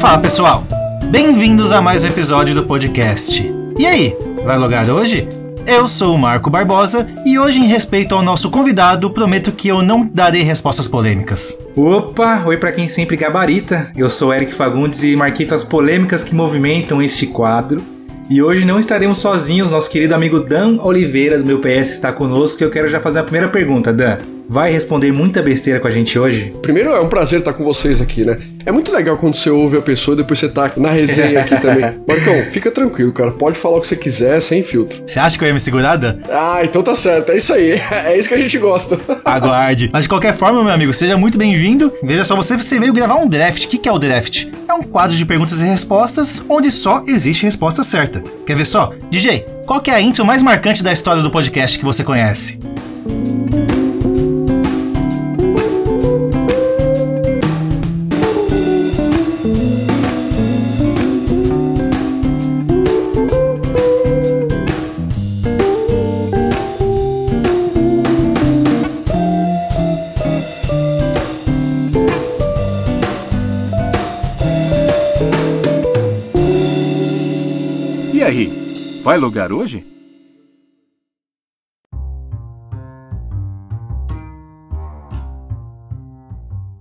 Fala pessoal, bem-vindos a mais um episódio do podcast. E aí, vai logar hoje? Eu sou o Marco Barbosa e hoje, em respeito ao nosso convidado, prometo que eu não darei respostas polêmicas. Opa, oi para quem sempre gabarita. Eu sou Eric Fagundes e marquito as polêmicas que movimentam este quadro. E hoje não estaremos sozinhos, nosso querido amigo Dan Oliveira do meu PS está conosco. E eu quero já fazer a primeira pergunta, Dan vai responder muita besteira com a gente hoje? Primeiro, é um prazer estar com vocês aqui, né? É muito legal quando você ouve a pessoa e depois você tá na resenha aqui também. Marcão, fica tranquilo, cara. Pode falar o que você quiser, sem filtro. Você acha que eu ia me segurar, Dan? Ah, então tá certo. É isso aí. É isso que a gente gosta. Aguarde. Mas de qualquer forma, meu amigo, seja muito bem-vindo. Veja só, você, você veio gravar um draft. O que, que é o draft? É um quadro de perguntas e respostas onde só existe resposta certa. Quer ver só? DJ, qual que é a intro mais marcante da história do podcast que você conhece? Vai logar hoje?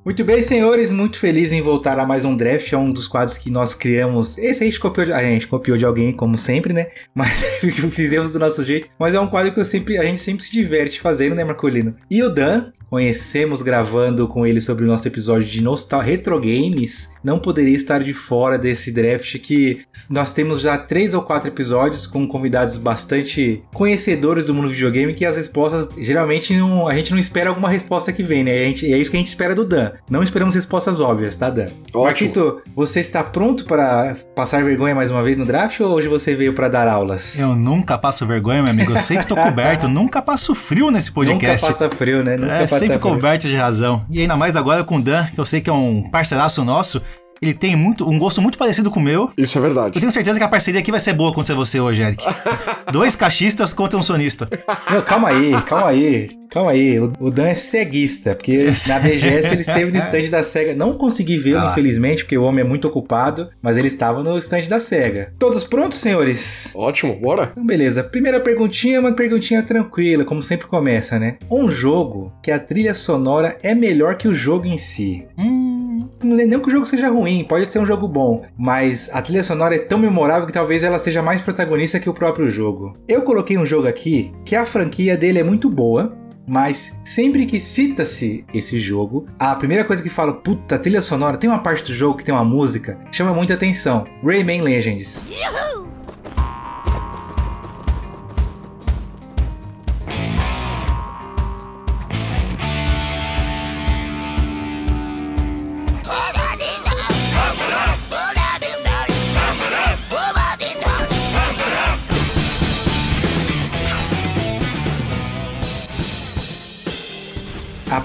Muito bem, senhores, muito feliz em voltar a mais um draft, é um dos quadros que nós criamos. Esse a gente copiou de, a gente copiou de alguém, como sempre, né? Mas fizemos do nosso jeito. Mas é um quadro que eu sempre, a gente sempre se diverte fazendo, né, Marcolino? E o Dan, conhecemos gravando com ele sobre o nosso episódio de Nostal Retro Games, não poderia estar de fora desse draft que nós temos já três ou quatro episódios com convidados bastante conhecedores do mundo do videogame que as respostas geralmente não, a gente não espera alguma resposta que vem, né? Gente, é isso que a gente espera do Dan. Não esperamos respostas óbvias, tá, Dan? Ótimo. Marquito, você está pronto para passar vergonha mais uma vez no draft ou hoje você veio para dar aulas? Eu nunca passo vergonha, meu amigo. Eu sempre tô coberto, nunca passo frio nesse podcast. Nunca passa frio, né? Nunca é, sempre coberto de razão. E ainda mais agora com o Dan, que eu sei que é um parceiraço nosso. Ele tem muito, um gosto muito parecido com o meu. Isso é verdade. Eu tenho certeza que a parceria aqui vai ser boa contra você hoje, Eric. Dois caixistas contra um sonista. Não, calma aí, calma aí. Calma aí, o, Dan é ceguista, porque na BGS ele esteve no stand da SEGA. Não consegui vê-lo, ah. infelizmente, porque o homem é muito ocupado, mas ele estava no stand da SEGA. Todos prontos, senhores? Ótimo, bora. Então, beleza. Primeira perguntinha, uma perguntinha tranquila, como sempre começa, né? Um jogo que a trilha sonora é melhor que o jogo em si. Hum. Não nem que o jogo seja ruim, pode ser um jogo bom, mas a trilha sonora é tão memorável que talvez ela seja mais protagonista que o próprio jogo. Eu coloquei um jogo aqui que a franquia dele é muito boa, mas sempre que cita-se esse jogo, a primeira coisa que fala, puta, trilha sonora, tem uma parte do jogo que tem uma música, chama muita atenção. Rayman Legends.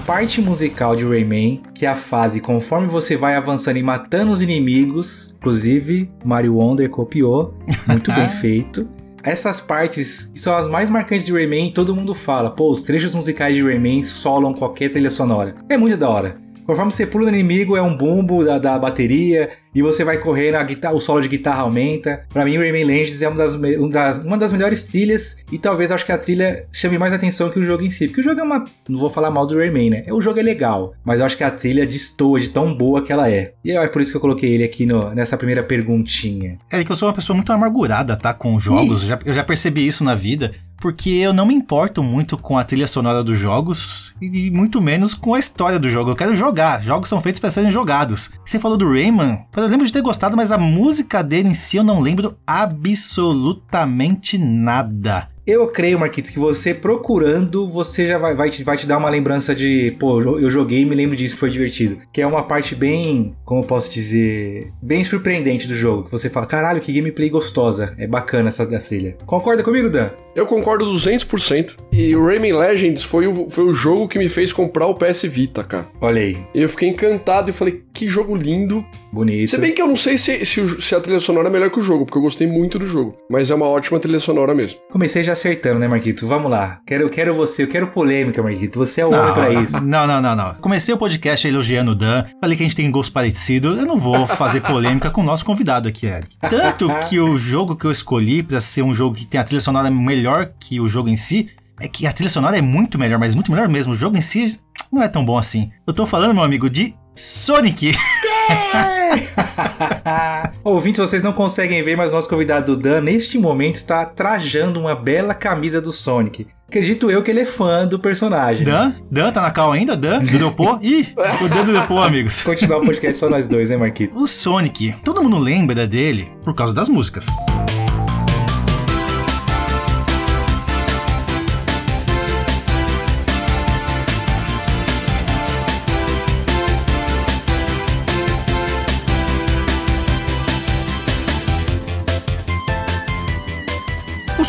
Parte musical de Rayman, que é a fase conforme você vai avançando e matando os inimigos, inclusive Mario Wonder copiou, muito bem feito. Essas partes são as mais marcantes de Rayman e todo mundo fala, pô, os trechos musicais de Rayman solam qualquer trilha sonora. É muito da hora. Conforme você pula no inimigo, é um bumbo da, da bateria, e você vai correndo, a guitarra, o solo de guitarra aumenta. Para mim, Rayman Legends é uma das, uma das, uma, das, melhores trilhas, e talvez acho que a trilha chame mais atenção que o jogo em si. Porque o jogo é uma. Não vou falar mal do Rayman, né? O jogo é legal, mas eu acho que a trilha destoa de tão boa que ela é. E é por isso que eu coloquei ele aqui no, nessa primeira perguntinha. É que eu sou uma pessoa muito amargurada, tá? Com jogos, já, eu já percebi isso na vida porque eu não me importo muito com a trilha sonora dos jogos e muito menos com a história do jogo. Eu quero jogar. Jogos são feitos para serem jogados. Você falou do Rayman, eu lembro de ter gostado, mas a música dele em si eu não lembro absolutamente nada. Eu creio, Marquitos, que você procurando, você já vai, vai, te, vai te dar uma lembrança de, pô, eu joguei e me lembro disso foi divertido. Que é uma parte bem, como eu posso dizer, bem surpreendente do jogo. Que você fala, caralho, que gameplay gostosa. É bacana essa da trilha. Concorda comigo, Dan? Eu concordo 200%. E o Rayman Legends foi o, foi o jogo que me fez comprar o PS Vita, cara. Olha aí. Eu fiquei encantado e falei, que jogo lindo Bonito. Se bem que eu não sei se, se, se a trilha sonora é melhor que o jogo, porque eu gostei muito do jogo. Mas é uma ótima trilha sonora mesmo. Comecei já acertando, né, Marquito? Vamos lá. Quero, quero você, eu quero polêmica, Marquito. Você é o homem pra isso. Não, não, não, não. Comecei o podcast elogiando o Dan. Falei que a gente tem gosto parecido. Eu não vou fazer polêmica com o nosso convidado aqui, Eric. Tanto que o jogo que eu escolhi pra ser um jogo que tem a trilha sonora melhor que o jogo em si, é que a trilha sonora é muito melhor, mas muito melhor mesmo. O jogo em si não é tão bom assim. Eu tô falando, meu amigo, de Sonic. Ouvintes, vocês não conseguem ver, mas o nosso convidado Dan, neste momento, está trajando uma bela camisa do Sonic. Acredito eu que ele é fã do personagem. Dan? Dan tá na cal ainda? Dan? Dudopô? Ih, o Dan Dudopô, amigos. Continuar o podcast só nós dois, né, Marquito? O Sonic, todo mundo lembra dele por causa das músicas.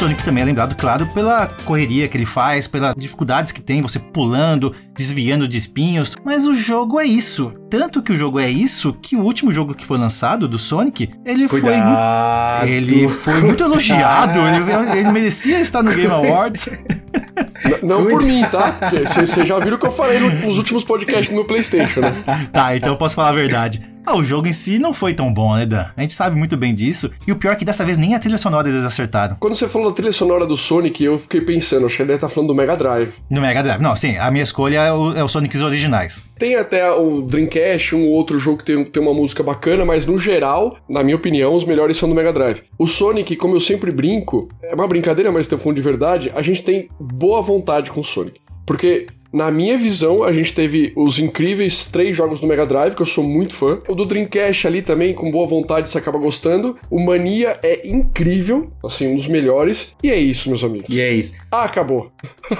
Sonic também é lembrado, claro, pela correria que ele faz, pelas dificuldades que tem, você pulando, desviando de espinhos. Mas o jogo é isso. Tanto que o jogo é isso que o último jogo que foi lançado do Sonic, ele foi Cuidado. ele foi muito elogiado, ele, ele merecia estar no Game Awards. N- não por mim, tá? Vocês já viram o que eu falei no- nos últimos podcasts do meu PlayStation, né? Tá, então eu posso falar a verdade. Ah, o jogo em si não foi tão bom, né, Dan? A gente sabe muito bem disso. E o pior é que dessa vez nem a trilha sonora eles acertaram. Quando você falou da trilha sonora do Sonic, eu fiquei pensando, acho que ele deve estar falando do Mega Drive. No Mega Drive. Não, sim, a minha escolha é o, é o Sonics originais. Tem até o Dreamcast, um outro jogo que tem, tem uma música bacana, mas no geral, na minha opinião, os melhores são do Mega Drive. O Sonic, como eu sempre brinco, é uma brincadeira, mas tem fundo de verdade, a gente tem boa vontade com o Sonic. Porque, na minha visão, a gente teve os incríveis três jogos do Mega Drive, que eu sou muito fã. O do Dreamcast ali também, com boa vontade, você acaba gostando. O Mania é incrível, assim, um dos melhores. E é isso, meus amigos. E é isso. Ah, acabou.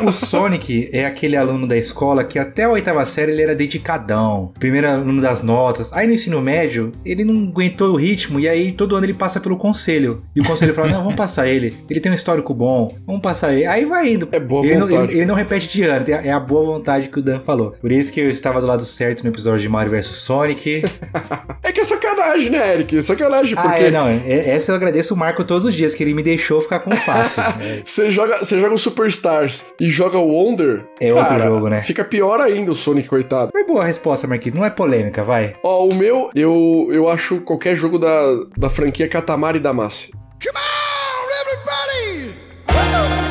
O Sonic é aquele aluno da escola que até a oitava série ele era dedicadão. Primeiro aluno das notas. Aí no ensino médio, ele não aguentou o ritmo e aí todo ano ele passa pelo conselho. E o conselho fala: não, vamos passar ele. Ele tem um histórico bom, vamos passar ele. Aí vai indo. É boa ele, não, vontade. ele- ele não repete de ano, é a boa vontade que o Dan falou. Por isso que eu estava do lado certo no episódio de Mario vs Sonic. É que é sacanagem, né, Eric? É sacanagem, ah, porque é, não. é- Essa eu agradeço o Marco todos os dias, que ele me deixou ficar com fácil. É, você joga, você joga o Superstars e joga o Wonder. É outro jogo, né? Fica pior ainda o Sonic, coitado. Foi boa a resposta, Marquinhos. Não é polêmica, vai. Ó, o meu, eu, eu acho qualquer jogo da, da franquia Katamari Damacy. Come on, everybody!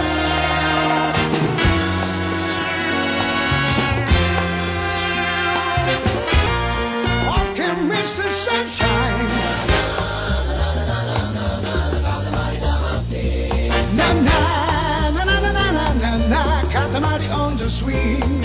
Sunshine. Na na na na na na na na na Katamari on the swing.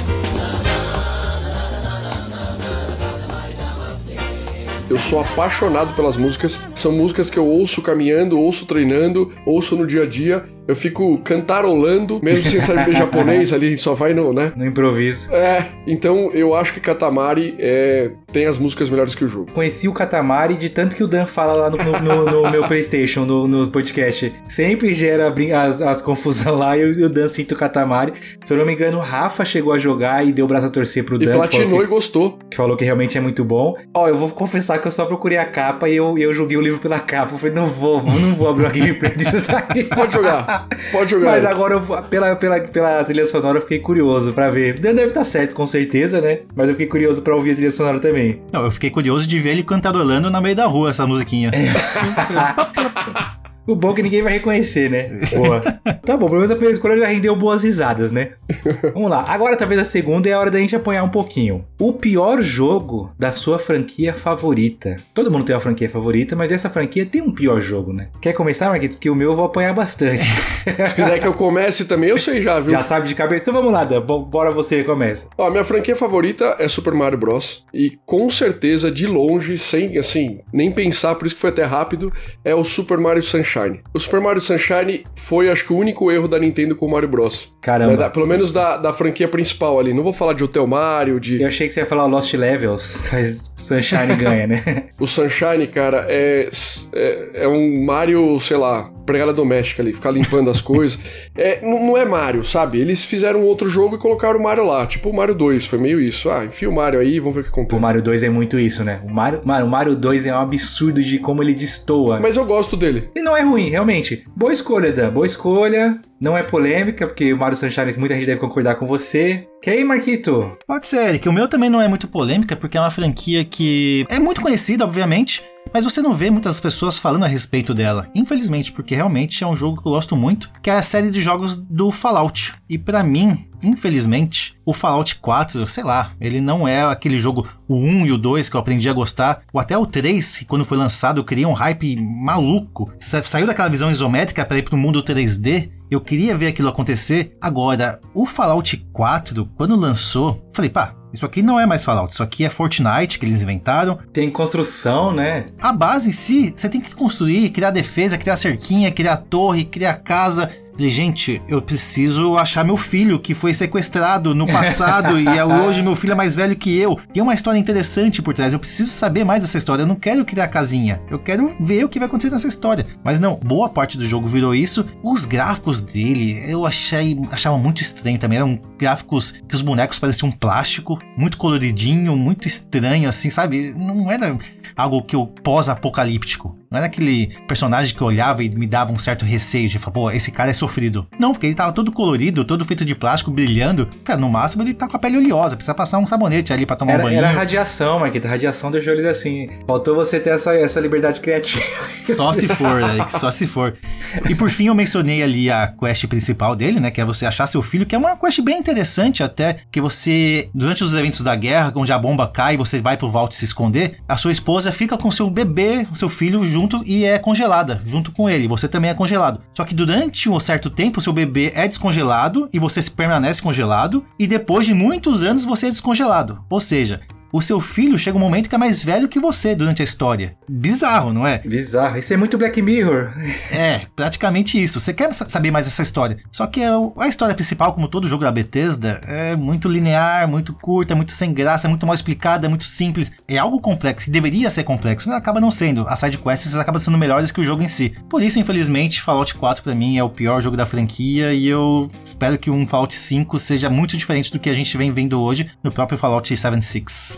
Eu sou apaixonado pelas músicas. São músicas que eu ouço caminhando, ouço treinando, ouço no dia a dia. Eu fico cantarolando, mesmo sem saber japonês ali, só vai no, né? No improviso. É, então eu acho que Katamari é, tem as músicas melhores que o jogo. Conheci o Katamari de tanto que o Dan fala lá no, no- no- no meu Playstation, no, podcast. Sempre gera as, as confusão lá e o, o Dan sinta o Katamari. Se eu não me engano, o Rafa chegou a jogar e deu o braço a torcer pro E Dan. falou platinou que- e gostou. que falou que realmente é muito bom. Ó, eu vou confessar que eu só procurei a capa e eu, e eu joguei o livro pela capa. Eu falei, não vou, não vou abrir uma gameplay disso daí. Pode jogar, pode jogar. Mas agora, eu pela, pela, pela trilha sonora, eu fiquei curioso pra ver. Dan deve estar certo, com certeza, né? Mas eu fiquei curioso pra ouvir a trilha sonora também. Não, eu fiquei curioso de ver ele cantarolando na meio da rua essa musiquinha. O bom é que ninguém vai reconhecer, né? Boa. tá bom, pelo menos a primeira escolha já rendeu boas risadas, né? Vamos lá. Agora, talvez a segunda é a hora da gente apanhar um pouquinho. O pior jogo da sua franquia favorita. Todo mundo tem uma franquia favorita, mas essa franquia tem um pior jogo, né? Quer começar, Marquito? Porque o meu eu vou apanhar bastante. Se quiser que eu comece também, eu sei já, viu? Já sabe de cabeça? Então vamos lá, Dan. Bo- Bora você começa. Ó, minha franquia favorita é Super Mario Bros. E com certeza, de longe, sem assim, nem pensar, por isso que foi até rápido, é o Super Mario Sunshine. O Super Mario Sunshine foi, acho que, o único erro da Nintendo com o Mario Bros. Caramba. Né, da- pelo menos da, da franquia principal ali. Não vou falar de Hotel Mario, de. Eu achei que você ia falar Lost Levels, mas Sunshine ganha, né? O Sunshine, cara, é, é, é um Mario, sei lá, empregada doméstica ali, ficar limpando as coisas. É, não, não é Mario, sabe? Eles fizeram outro jogo e colocaram o Mario lá, tipo o Mario 2, foi meio isso. Ah, enfia o Mario aí, vamos ver o que acontece. O Mario 2 é muito isso, né? O Mario, mano, o Mario 2 é um absurdo de como ele destoa. Mas eu gosto dele. E não é ruim, realmente. Boa escolha, Dan. Boa escolha. Não é polêmica, porque o Mario Sunshine, muita gente deve concordar com você. Que aí, Marquito? Pode ser, que o meu também não é muito polêmica, porque é uma franquia que é muito conhecida, obviamente, mas você não vê muitas pessoas falando a respeito dela. Infelizmente, porque realmente é um jogo que eu gosto muito, que é a série de jogos do Fallout. E pra mim, infelizmente, o Fallout 4, sei lá, ele não é aquele jogo, o 1 e o 2 que eu aprendi a gostar, ou até o 3, que quando foi lançado eu criei um hype maluco. Sa- Saiu daquela visão isométrica para ir pro mundo 3D. Eu queria ver aquilo acontecer. Agora, o Fallout 4, quando lançou, falei, pá, isso aqui não é mais Fallout, isso aqui é Fortnite que eles inventaram. Tem construção, né? A base em si, você tem que construir, criar defesa, criar cerquinha, criar torre, criar casa. Falei, gente, eu preciso achar meu filho que foi sequestrado no passado e é- hoje meu filho é mais velho que eu. Tem uma história interessante por trás. Eu preciso saber mais dessa história. Eu não quero criar casinha. Eu quero ver o que vai acontecer nessa história. Mas não, boa parte do jogo virou isso. Os gráficos dele, eu achei, achava muito estranho também. Eram gráficos que os bonecos pareciam plástico, muito coloridinho, muito estranho, assim, sabe? Não era algo que eu pós-apocalíptico. Não era aquele personagem que eu olhava e me dava um certo receio de falar, pô, esse cara é sofrido. Não, porque ele tava todo colorido, todo feito de plástico, brilhando. Cara, no máximo ele tá com a pele oleosa, precisa passar um sabonete ali pra tomar um Era, banho. era radiação, Marquito. A radiação deixou eles assim. Faltou você ter essa, essa liberdade criativa. Só se for, né? Só se for. E por fim eu mencionei ali a quest principal dele, né? Que é você achar seu filho, que é uma quest bem interessante até, que você, durante os eventos da guerra, onde a bomba cai e você vai pro vault se esconder, a sua esposa fica com seu bebê, o seu filho, junto e é congelada, junto com ele. Você também é congelado. Só que durante um certo tempo, seu bebê é descongelado e você permanece congelado, e depois de muitos anos você é descongelado. Ou seja, o seu filho chega um momento que é mais velho que você durante a história. Bizarro, não é? Bizarro. Isso é muito Black Mirror. É, praticamente isso. Você quer sa- saber mais dessa história. Só que a a história principal, como todo jogo da Bethesda, é muito linear, muito curta, muito sem graça, é muito mal explicada, é muito simples. É algo complexo, e deveria ser complexo, mas acaba não sendo. As side quests acabam sendo melhores que o jogo em si. Por isso, infelizmente, Fallout 4 pra mim é o pior jogo da franquia e eu espero que um Fallout 5 seja muito diferente do que a gente vem vendo hoje no próprio Fallout 76.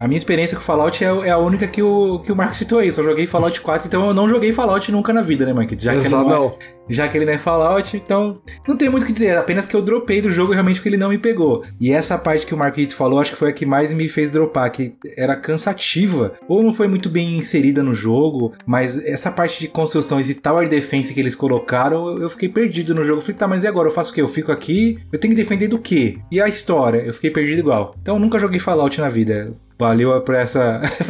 A minha experiência com Fallout é, é a única que o, que o Marco citou aí. Só joguei Fallout 4, então eu não joguei Fallout nunca na vida, né, Marquito? Já que, Exato, não, é- não. já que ele não é Fallout, então não tem muito o que dizer. Apenas que eu dropei do jogo realmente porque ele não me pegou. E essa parte que o Marquito falou, acho que foi a que mais me fez dropar, que era cansativa. Ou não foi muito bem inserida no jogo, mas essa parte de construções e Tower Defense que eles colocaram, eu- eu fiquei perdido no jogo. Eu falei, tá, mas e agora? Eu faço o quê? Eu fico aqui? Eu tenho que defender do quê? E a história? Eu fiquei perdido igual. Então eu nunca joguei Fallout na vida. Valeu por, essa,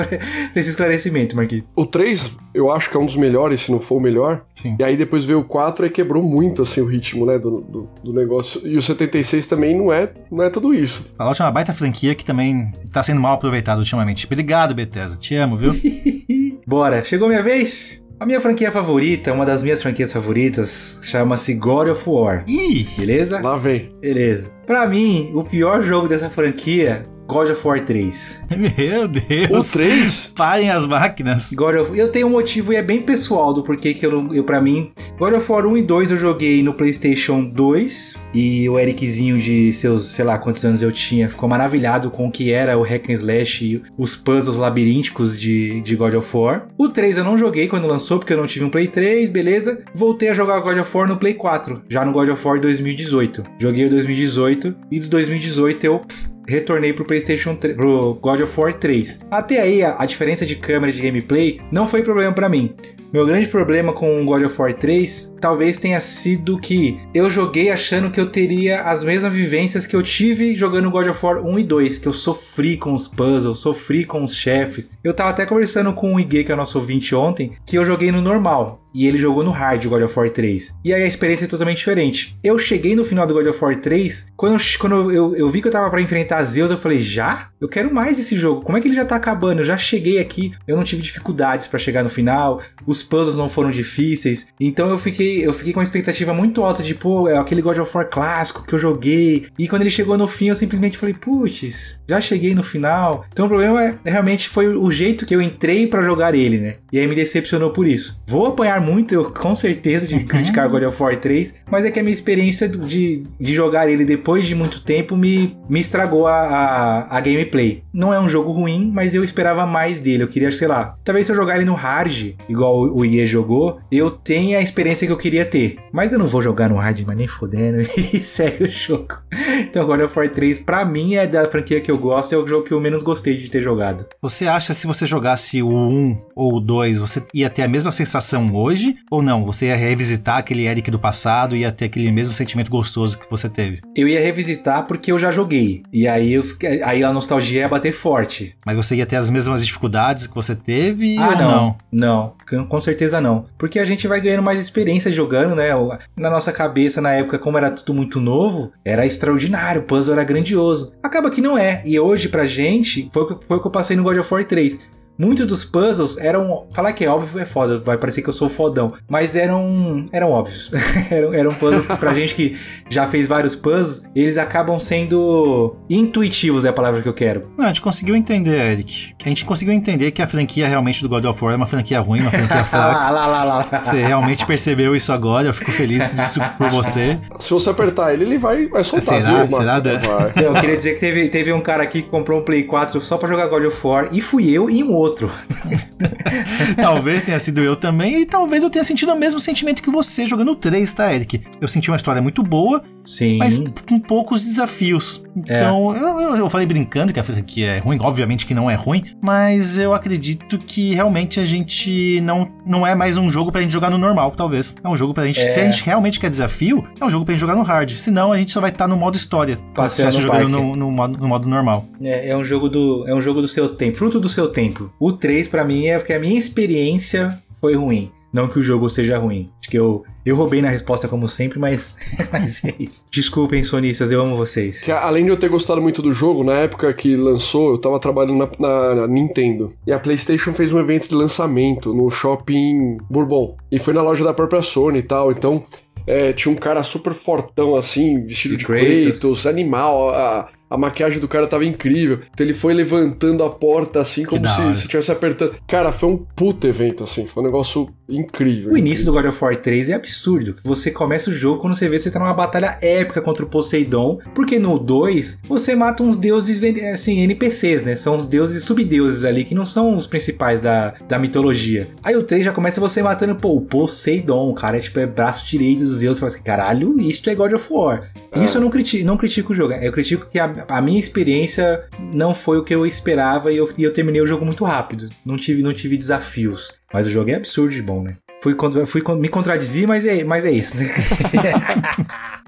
por esse esclarecimento, Marquinhos. O 3, eu acho que é um dos melhores, se não for o melhor. Sim. E aí depois veio o 4 e quebrou muito assim o ritmo, né, do, do, do negócio. E o 76 também não é, não é tudo isso. Fallout é uma baita franquia que também tá sendo mal aproveitado ultimamente. Obrigado, Bethesda. Te amo, viu? Bora, chegou minha vez? A minha franquia favorita, uma das minhas franquias favoritas, chama-se God of War. Ih! Beleza? Lá vem. Beleza. Pra mim, o pior jogo dessa franquia, God of War 3. Meu O Deus! 3? Parem as máquinas. God of... Eu tenho um motivo e é bem pessoal do porquê que eu, não- eu para mim, God of War 1 e 2 eu joguei no PlayStation 2 e o Ericzinho de seus, sei lá, quantos anos eu tinha, ficou maravilhado com o que era o hack and slash e os puzzles labirínticos de, de God of War. O 3 eu não joguei quando lançou porque eu não tive um Play 3, beleza? Voltei a jogar God of War no Play 4, já no God of War 2018. Joguei o 2018 e do 2018 eu retornei pro PlayStation 3, pro God of War 3. Até aí a, a diferença de câmera de gameplay não foi problema pra mim. Meu grande problema com God of War 3 talvez tenha sido que eu joguei achando que eu teria as mesmas vivências que eu tive jogando God of War 1 e 2, que eu sofri com os puzzles, sofri com os chefes. Eu tava até conversando com o Iguê, que é nosso ouvinte ontem, que eu joguei no normal. E ele jogou no hard God of War 3. E aí a experiência é totalmente diferente. Eu cheguei no final do God of War 3, quando, eu, quando eu, eu vi que eu tava pra enfrentar Zeus, eu falei, já? Eu quero mais esse jogo. Como é que ele já tá acabando? Eu já cheguei aqui, eu não tive dificuldades pra chegar no final. Os os puzzles não foram difíceis. Então eu fiquei, eu fiquei com uma expectativa muito alta de, pô, é aquele God of War clássico que eu joguei. E quando ele chegou no fim, eu simplesmente falei, putz, já cheguei no final. Então o problema é, realmente foi o jeito que eu entrei pra jogar ele, né? E aí me decepcionou por isso. Vou apanhar muito, eu, com certeza, de criticar God of War 3, mas é que a minha experiência de, de jogar ele depois de muito tempo me, me estragou a, a, a gameplay. Não é um jogo ruim, mas eu esperava mais dele. Eu queria, sei lá, talvez se eu jogar ele no hard, igual o IE jogou, eu tenha a experiência que eu queria ter. Mas eu não vou jogar no hard, mas nem fodendo, e segue o jogo. Então God of War 3, pra mim, é da franquia que eu gosto, é o jogo que eu menos gostei de ter jogado. Você acha se você jogasse o 1 ou o 2, você ia ter a mesma sensação hoje? Ou não? Você ia revisitar aquele Eric do passado e ia ter aquele mesmo sentimento gostoso que você teve? Eu ia revisitar porque eu já joguei. E aí, eu, aí a nostalgia ia bater forte. Mas você ia ter as mesmas dificuldades que você teve Ah, ou não. não? Não, com- certeza não. Porque a gente vai ganhando mais experiência jogando, né? Na nossa cabeça, na época, como era tudo muito novo, era extraordinário, o puzzle era grandioso. Acaba que não é. E hoje, pra gente, foi foi o que eu passei no God of War 3. Muitos dos puzzles eram. Falar que é óbvio é foda, vai parecer que eu sou fodão. Mas eram. eram óbvios. eram, eram puzzles que, pra gente que já fez vários puzzles, eles acabam sendo intuitivos, é a palavra que eu quero. Não, a gente conseguiu entender, Eric. A gente conseguiu entender que a franquia realmente do God of War é uma franquia ruim, uma franquia fraca. Ah, lá, lá, lá, lá. Você realmente percebeu isso agora, eu fico feliz disso por você. Se você apertar ele, ele vai, vai soltar, Será? viu? Será? Dan? Vai. Então, eu queria dizer que teve, teve um cara aqui que comprou um Play 4 só pra jogar God of War, e fui eu e um outro. Talvez tenha sido eu também, e talvez eu tenha sentido o mesmo sentimento que você jogando o 3, tá, Eric? Eu senti uma história muito boa, Sim. mas com poucos desafios. Então, eu, eu, eu falei brincando que a é ruim, obviamente que não é ruim, mas eu acredito que realmente a gente não, não é mais um jogo pra gente jogar no normal, talvez. É um jogo pra gente, se a gente realmente quer desafio, é um jogo pra gente jogar no hard. Senão a gente só vai estar no modo história, como se estivesse jogando no, no modo, no modo normal. É, é um jogo do é um jogo do seu tempo, fruto do seu tempo. O 3 pra mim é porque a minha experiência foi ruim. Não que o jogo seja ruim. Acho que eu, eu roubei na resposta como sempre, mas, mas é isso. Desculpem, sonistas, eu amo vocês. Que, além de eu ter gostado muito do jogo, na época que lançou, eu tava trabalhando na, na- na Nintendo. E a PlayStation fez um evento de lançamento no shopping Bourbon. E foi na loja da própria Sony e tal. Então, é, tinha um cara super fortão assim, vestido De de Kratos. Kratos, animal. A, a maquiagem do cara tava incrível. Então ele foi levantando a porta assim, como se estivesse apertando. Cara, foi um puto evento assim. Foi um negócio incrível. O início do God of War 3 é absurdo. Você começa o jogo quando você vê que você tá numa batalha épica contra o Poseidon, porque no 2 você mata uns deuses assim, NPCs, né? São os deuses subdeuses ali que não são os principais da, da mitologia. Aí o 3 já começa você matando pô, o Poseidon, o cara é tipo é braço direito dos deuses, você fala assim, caralho, isso é God of War. Isso eu não critico, não critico o jogo. Eu critico que a, a minha experiência não foi o que eu esperava e eu, e eu terminei o jogo muito rápido. Não tive, não tive desafios. Mas o jogo é absurdo de bom, né? Fui, fui me contradizer, mas é, mas é isso.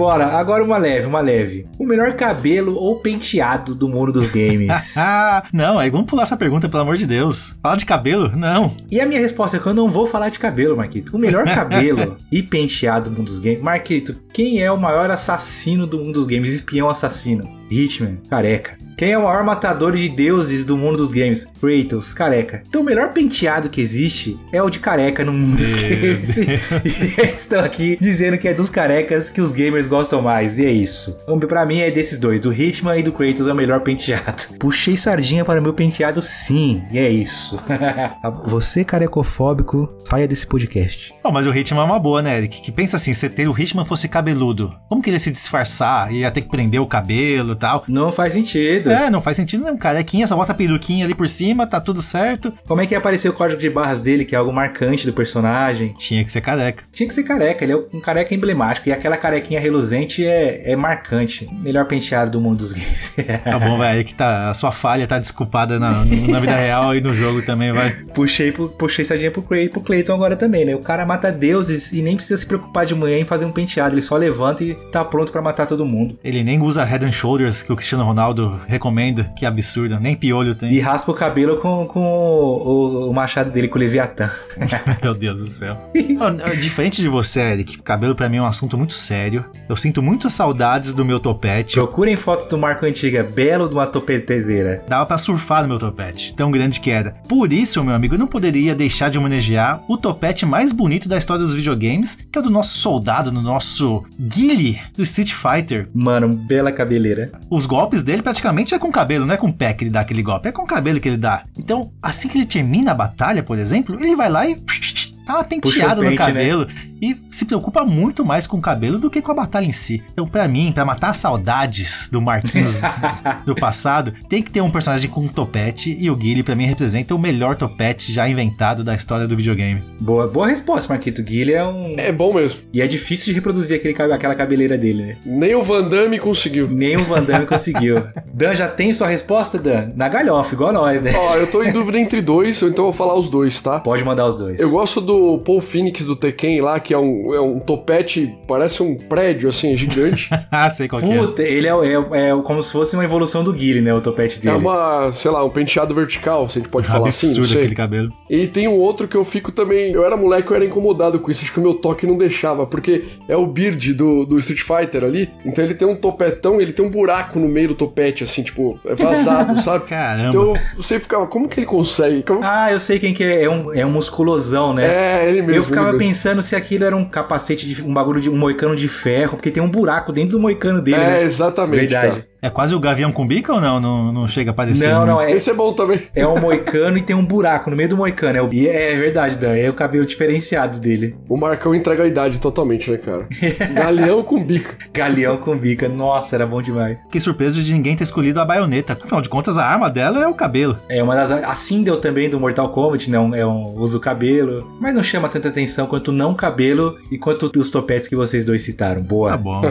Bora, agora uma leve, uma leve. O melhor cabelo ou penteado do mundo dos games? Ah, não, aí vamos pular essa pergunta, pelo amor de Deus. Fala de cabelo? Não. E a minha resposta é que eu não vou falar de cabelo, Marquito. O melhor cabelo e penteado do mundo dos games. Marquito, quem é o maior assassino do mundo dos games? Espião assassino. Hitman, careca. Quem é o maior matador de deuses do mundo dos games? Kratos, careca. Então o melhor penteado que existe é o de careca no mundo dos Meu games. E estão aqui dizendo que é dos carecas que os gamers gostam mais. E é isso. Então, pra mim é desses dois, do Hitman e do Kratos é o melhor penteado. Puxei sardinha para o meu penteado sim. E é isso. Você carecofóbico, saia desse podcast. Bom, mas o Hitman é uma boa, né, Eric? Que pensa assim, se ter o Hitman fosse cabeludo, como que ele ia se disfarçar? Ia ter que prender o cabelo e tal. Não faz sentido. É, não faz sentido não, carequinha, só bota a peruquinha ali por cima, tá tudo certo. Como é que ia aparecer o código de barras dele, que é algo marcante do personagem? Tinha que ser careca. Tinha que ser careca, ele é um careca emblemático. E aquela carequinha reluzente é, é marcante. Melhor penteado do mundo dos games. Tá bom, vai, que tá, a sua falha tá desculpada na, na vida real e no jogo também, vai. puxei, pro- puxei sardinha pro, Cray, pro Clayton agora também, né? O cara mata deuses e nem precisa se preocupar de manhã em fazer um penteado. Ele só levanta e tá pronto pra matar todo mundo. Ele nem usa Head and Shoulders, que o Cristiano Ronaldo recomenda. Que absurdo, nem piolho tem. E raspa o cabelo com, com o, o- o machado dele, com o Leviatã. Meu Deus do céu. Diferente de você, Eric, cabelo pra mim é um assunto muito sério. Eu sinto muitas saudades do meu topete. Procurem fotos do Marco Antiga, belo de uma topetezeira. Dava pra surfar no meu topete, tão grande que era. Por isso, meu amigo, eu não poderia deixar de homenagear o topete mais bonito da história dos videogames, que é o do nosso soldado, do nosso Guile do Street Fighter. Mano, bela cabeleira. Os golpes dele praticamente é com cabelo, não é com o pé que ele dá aquele golpe, é com o cabelo que ele dá. Então, assim que ele termina a batalha, por exemplo, ele vai lá e dá uma penteada o no pente, cabelo e se preocupa muito mais com o cabelo do que com a batalha em si. Então, pra mim, pra matar saudades do Marquinhos do passado, tem que ter um personagem com um topete e o Guile pra mim representa o melhor topete já inventado da história do videogame. Boa, boa resposta, Marquito. Guilherme é um. É bom mesmo. E é difícil de reproduzir aquele, aquela cabeleira dele, né? Nem o Van Damme conseguiu. Nem o Van Damme conseguiu. Dan, já tem sua resposta, Dan? Na galhofa, igual nós, né? Ó, eu tô em dúvida entre dois, então eu vou falar os dois, tá? Pode mandar os dois. Eu gosto do Paul Phoenix do Tekken lá, que é um, é um topete, parece um prédio, assim, gigante. ah, sei qual que é. Puta, ele é, é- é como se fosse uma evolução do Guile, né? O topete É dele. uma, sei lá, um penteado vertical, se a gente pode falar assim, Absurdo sei. aquele cabelo. E tem um outro que eu fico também. Eu era moleque, eu era incomodado com isso. Acho que o meu toque não deixava, porque é o Beard do, do Street Fighter ali. Então ele tem um topetão, ele tem um buraco no meio do topete, assim, tipo, é vazado, sabe? Caramba. Então você ficava, como que ele consegue? Como- Ah, eu sei quem que é. É um, é um musculosão, né? É, ele mesmo. eu ficava mesmo. pensando se aquilo era um capacete de um bagulho de um moicano de ferro, porque tem um buraco dentro do moicano dele, É, né? exatamente. Verdade. cara. É quase o Gavião com bica ou não? Não, não chega a aparecer. Não, né? não, é, Esse é bom também. é um moicano e tem um buraco no meio do moicano. É, o- é verdade, Dan. É o cabelo diferenciado dele. O Marcão entrega a idade totalmente, né, cara? Galeão com bica. Galeão com bica. Nossa, era bom demais. Fiquei surpreso de ninguém ter escolhido a baioneta. Afinal de contas, a arma dela é o cabelo. É uma das. A Sindel também do Mortal Kombat, né? É um usa o cabelo. Mas não chama tanta atenção quanto o não cabelo e quanto os topetes que vocês dois citaram. Boa. Tá bom.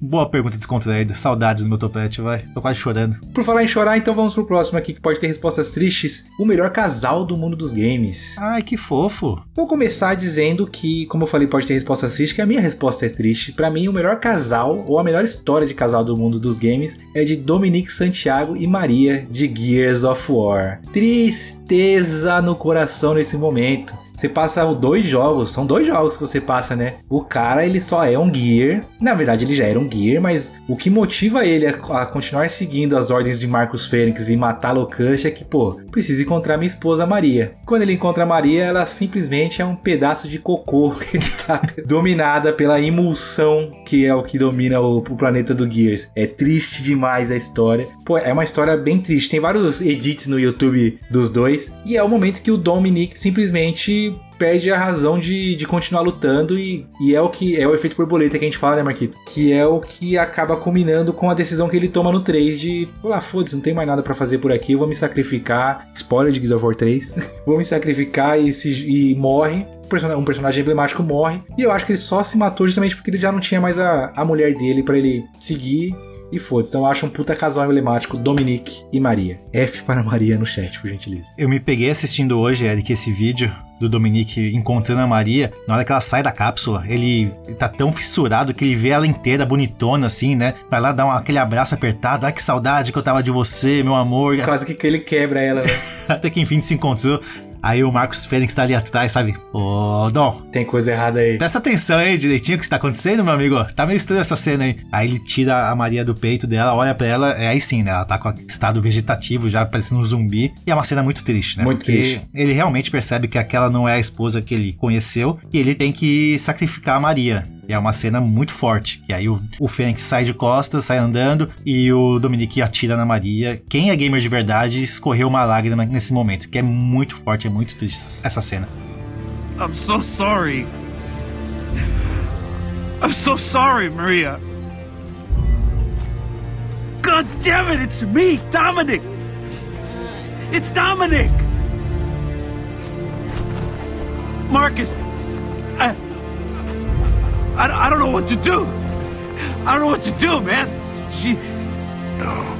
Boa pergunta descontraída. Saudades do meu topete, vai. Tô quase chorando. Por falar em chorar, então vamos pro próximo aqui que pode ter respostas tristes. O melhor casal do mundo dos games. Ai, que fofo. Vou começar dizendo que, como eu falei, pode ter respostas tristes, que a minha resposta é triste. Pra mim, o melhor casal, ou a melhor história de casal do mundo dos games, é de Dominique Santiago e Maria, de Gears of War. Tristeza no coração nesse momento. Você passa dois jogos, são dois jogos que você passa, né? O cara, ele só é um Gear. Na verdade, ele já era um Gear, mas o que motiva ele a, continuar seguindo as ordens de Marcus Fênix e matar Locush é que, pô, preciso encontrar minha esposa Maria. Quando ele encontra a Maria, ela simplesmente é um pedaço de cocô que está dominada pela emulsão que é o que domina o, o planeta do Gears. É triste demais a história. Pô, é uma história bem triste. Tem vários edits no YouTube dos dois. E é o momento que o Dominic simplesmente perde a razão de, de continuar lutando e, e é o que é o efeito borboleta que a gente fala, né, Marquito? Que é o que acaba combinando com a decisão que ele toma no 3 de, lá, foda-se, não tem mais nada pra fazer por aqui, eu vou me sacrificar. Spoiler de Gears of War 3. vou me sacrificar e, se, e morre. Um persona- personagem emblemático morre. E eu acho que ele só se matou justamente porque ele já não tinha mais a, a mulher dele pra ele seguir. E foda-se. Então eu acho um puta casal emblemático, Dominique e Maria. F para Maria no chat, por gentileza. Eu me peguei assistindo hoje, Eric, esse vídeo do Dominique encontrando a Maria. Na hora que ela sai da cápsula, ele tá tão fissurado que ele vê ela inteira, bonitona, assim, né? Vai lá dar um- aquele abraço apertado. Ai, que saudade que eu tava de você, meu amor. Quase que ele quebra ela, né? Até que enfim se encontrou. Aí o Marcos Fênix tá ali atrás, sabe? Ô, Dom, Tem coisa errada aí. presta atenção aí direitinho o que está acontecendo, meu amigo. Tá meio estranha essa cena aí. Aí ele tira a Maria do peito dela, olha pra ela, é aí sim, né? Ela tá com estado vegetativo já, parecendo um zumbi. E é uma cena muito triste, né? Muito Porque triste. ele realmente percebe que aquela não é a esposa que ele conheceu e ele tem que sacrificar a Maria. É uma cena muito forte. E aí o, o Fênix sai de costas, sai andando e o Dominique atira na Maria. Quem é gamer de verdade escorreu uma lágrima nesse momento, que é muito forte, é muito triste essa cena. I'm so sorry. I'm so sorry, Maria. God damn it, it's me, Dominic. It's Dominic. Marcus, I, I, I don't know what to do. I don't know what to do, man. She. No.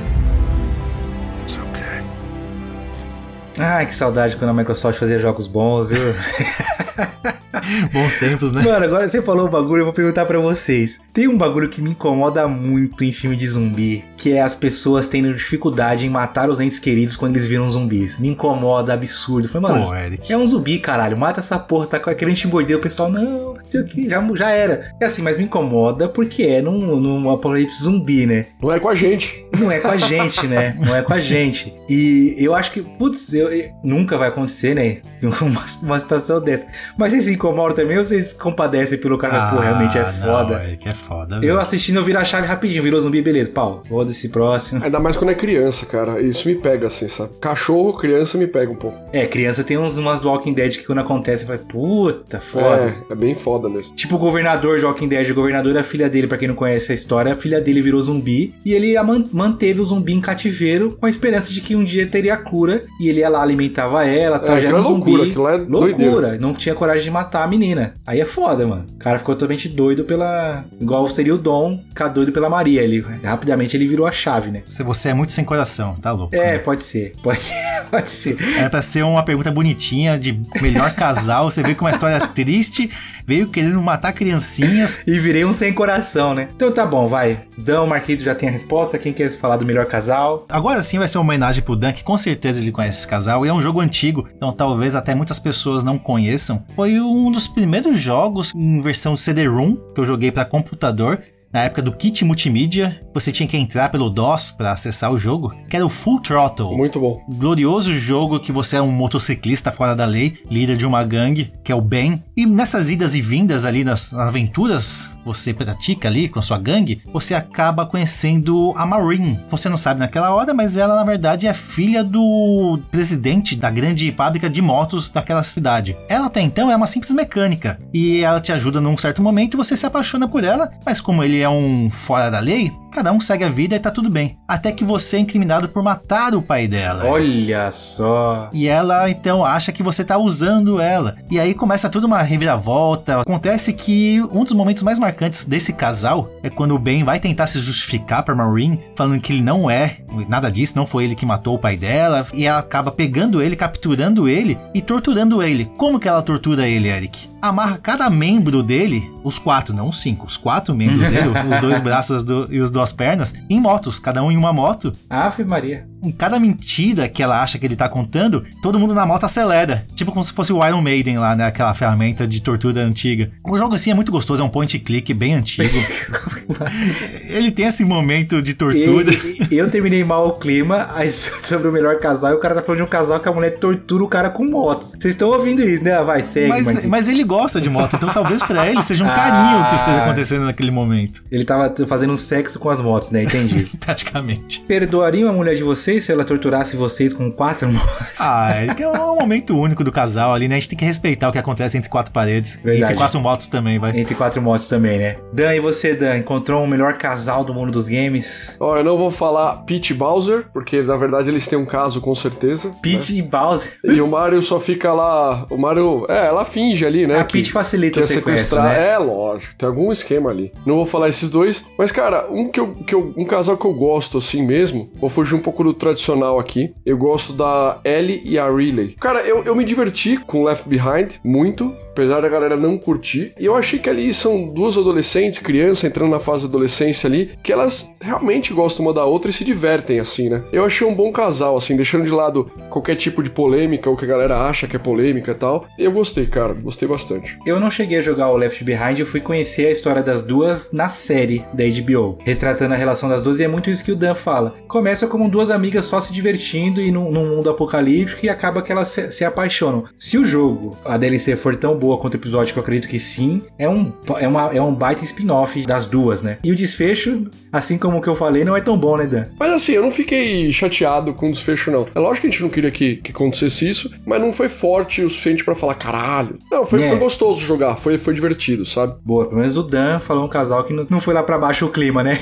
Ai, que saudade quando a Microsoft fazia jogos bons, viu? Bons tempos, né? Mano, agora você falou o bagulho, eu vou perguntar pra vocês. Tem um bagulho que me incomoda muito em filme de zumbi, que é as pessoas tendo dificuldade em matar os entes queridos quando eles viram zumbis. Me incomoda, absurdo. Eu Falei, mano, Pô, Eric. é um zumbi, caralho. Mata essa porra, tá querendo te morder. O pessoal, não, não sei o que, já, já era. É assim, mas me incomoda porque é num, num apocalipse zumbi, né? Não é com a gente. Não é com a gente, né? Não é com a gente. E eu acho que, putz, eu, eu- nunca vai acontecer, né? Uma, uma situação dessa. Mas vocês se incomodam também ou vocês compadecem pelo cara? Pô, realmente é Ah, foda. Não, Eric, é foda. Eu velho. assistindo, eu viro a chave rapidinho, virou zumbi, beleza, pau. Foda-se, próximo. Ainda mais quando é criança, cara. Isso me pega, assim, sabe? Cachorro, criança me pega um pouco. É, criança tem uns, umas do Walking Dead que quando acontece, vai, puta, foda. É, é bem foda mesmo. Tipo o governador de Walking Dead, o governador é a filha dele, pra quem não conhece a história, a filha dele virou zumbi e ele a man- manteve o zumbi em cativeiro com a esperança de que um dia teria cura e ele ia lá, alimentava ela, tá, É, já aquilo era um é loucura, zumbi. aquilo é loucura, doideira. não tinha coragem de matar a menina. Aí é foda, mano. O cara ficou totalmente doido pela. Igual seria o Dom, ficar doido pela Maria. Ele, rapidamente ele virou a chave, né? Você, você é muito sem coração, tá louco? É, pode ser, pode ser, pode ser. Era pra ser uma pergunta bonitinha de melhor casal. Você veio com uma história triste, veio querendo matar criancinhas. E virei um sem coração, né? Então tá bom, vai. Dão, Marquito já tem a resposta. Quem quer falar do melhor casal? Agora sim vai ser uma homenagem pro Dan, que com certeza ele conhece esse casal. E é um jogo antigo, então talvez até muitas pessoas não conheçam. Foi um dos primeiros jogos em versão CD-ROM que eu joguei pra computador. Na época do kit multimídia, você tinha que entrar pelo DOS pra acessar o jogo, que era o Full Throttle. Muito bom. glorioso jogo que você é um motociclista fora da lei, líder de uma gangue, que é o Ben. E nessas idas e vindas ali nas aventuras que você pratica ali com a sua gangue, você acaba conhecendo a Maureen. Você não sabe naquela hora, mas ela na verdade é filha do presidente da grande fábrica de motos daquela cidade. Ela até então é uma simples mecânica e ela te ajuda num certo momento você se apaixona por ela, mas como ele é um fora da lei, cada um segue a vida e tá tudo bem. Até que você é incriminado por matar o pai dela. Olha só. E ela então acha que você tá usando ela. E aí começa toda uma reviravolta. Acontece que um dos momentos mais marcantes desse casal é quando o Ben vai tentar se justificar pra Maureen, falando que ele não é, nada disso, não foi ele que matou o pai dela. E ela acaba pegando ele, capturando ele e torturando ele. Como que ela tortura ele, Eric? Amarra cada membro dele, os quatro, não os cinco, os quatro membros dele, os dois braços do- e as duas pernas, em motos, cada um em uma moto Ave Maria. em cada mentira que ela acha que ele tá contando, todo mundo na moto acelera. Tipo como se fosse o Iron Maiden lá, né? Aquela ferramenta de tortura antiga. O jogo assim é muito gostoso, é um point click bem antigo. ele tem esse momento de tortura. E- e- eu terminei mal o clima aí sobre o melhor casal e o cara tá falando de um casal que a mulher tortura o cara com motos. Vocês estão ouvindo isso, né? Vai, segue, Mas, mas ele gosta de moto, então talvez pra ele seja um carinho que esteja Ah. acontecendo naquele momento. Ele tava fazendo um sexo com as motos, né? Entendi. Praticamente. Perdoariam a mulher de vocês se ela torturasse vocês com quatro motos? Ah, é um momento único do casal ali, né? A gente tem que respeitar o que acontece entre quatro paredes. Verdade. entre quatro motos também, vai. Entre quatro motos também, né? Dan, e você, Dan? Encontrou o melhor casal do mundo dos games? Ó, eu não vou falar Peach e Bowser, porque na verdade eles têm um caso com certeza. Peach e Bowser. E o Mario só fica lá. O Mario. É, ela finge ali, né? A que- Peach facilita Quer o sequestro, sequestrar. né? É, lógico. Tem algum esquema ali. Não vou falar esses dois. Mas, cara, um que eu, que eu- um casal que eu gosto assim mesmo. Vou fugir um pouco do tradicional aqui. Eu gosto da Ellie e a Riley. Cara, eu, eu me diverti com Left Behind muito. Apesar da galera não curtir. E eu achei que ali são duas adolescentes, criança entrando na fase da adolescência ali, que elas realmente gostam uma da outra e se divertem, assim, né? Eu achei um bom casal, assim, deixando de lado qualquer tipo de polêmica ou que a galera acha que é polêmica e tal. Eu gostei, cara. Gostei bastante. Eu não cheguei a jogar o Left Behind, eu fui conhecer a história das duas na série da HBO, retratando a relação das duas, e é muito isso que o Dan fala. Começa como duas amigas só se divertindo e num, num mundo apocalíptico e acaba que elas se, se apaixonam. Se o jogo, a DLC, for tão boa quanto o episódio, que eu acredito que sim, é um, é uma, é um baita spin-off das duas, né? E o desfecho, assim como o que eu falei, não é tão bom, né, Dan? Mas assim, eu não fiquei chateado com o desfecho, não. É lógico que a gente não queria que, que acontecesse isso, mas não foi forte o suficiente pra falar caralho. Não, foi, É. foi gostoso jogar, foi, foi divertido, sabe? Boa, pelo menos o Dan falou um casal que não, não foi lá pra baixo o clima, né?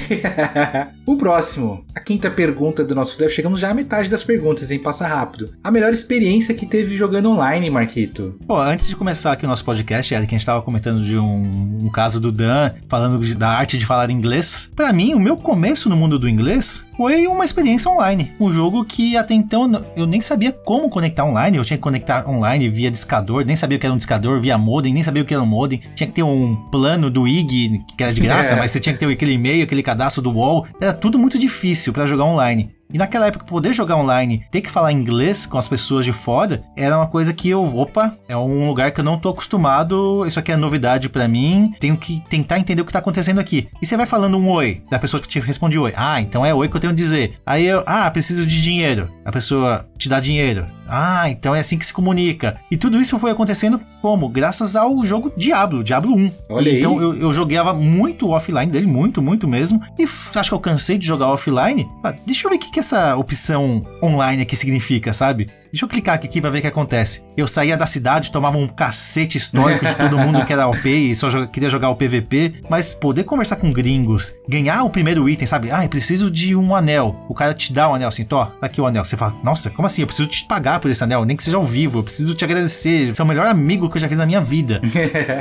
o próximo, a quinta pergunta do nosso draft. Chegamos já à metade das perguntas, hein? Passa rápido. A melhor experiência que teve jogando online, Marquito. Pô, antes de começar aqui o nosso podcast, Eric, a gente tava comentando de um, um caso do Dan, falando de- da arte de falar inglês. Pra mim, o meu começo no mundo do inglês foi uma experiência online. Um jogo que até então eu nem sabia como conectar online. Eu tinha que conectar online via discador, nem sabia o que era um discador, via modem, nem sabia o que era um modem. Tinha que ter um plano do IG, que era de graça, É. mas você tinha que ter aquele e-mail, aquele cadastro do UOL. Era tudo muito difícil pra jogar online. E naquela época, poder jogar online, ter que falar inglês com as pessoas de fora, era uma coisa que eu, opa, é um lugar que eu não tô acostumado, isso aqui é novidade pra mim, tenho que tentar entender o que tá acontecendo aqui. E você vai falando um oi, da pessoa que te responde oi. Ah, então é oi que eu tenho a dizer. Aí eu, ah, preciso de dinheiro. A pessoa te dá dinheiro. Ah, então é assim que se comunica. E tudo isso foi acontecendo como? Graças ao jogo Diablo, Diablo 1. Olha aí. então eu, eu jogava muito offline dele, muito, muito mesmo. E acho que eu cansei de jogar offline. Ah, deixa eu ver o que, que essa opção online aqui significa, sabe? Deixa eu clicar aqui pra ver o que acontece. Eu saía da cidade, tomava um cacete histórico de todo mundo que era OP e só joga- queria jogar o PVP, mas poder conversar com gringos, ganhar o primeiro item, sabe? Ah, eu preciso de um anel. O cara te dá um anel assim, tó, tá aqui o anel. Você fala, nossa, como assim? Eu preciso te pagar por esse anel, nem que seja ao vivo, eu preciso te agradecer. Você é o melhor amigo que eu já fiz na minha vida.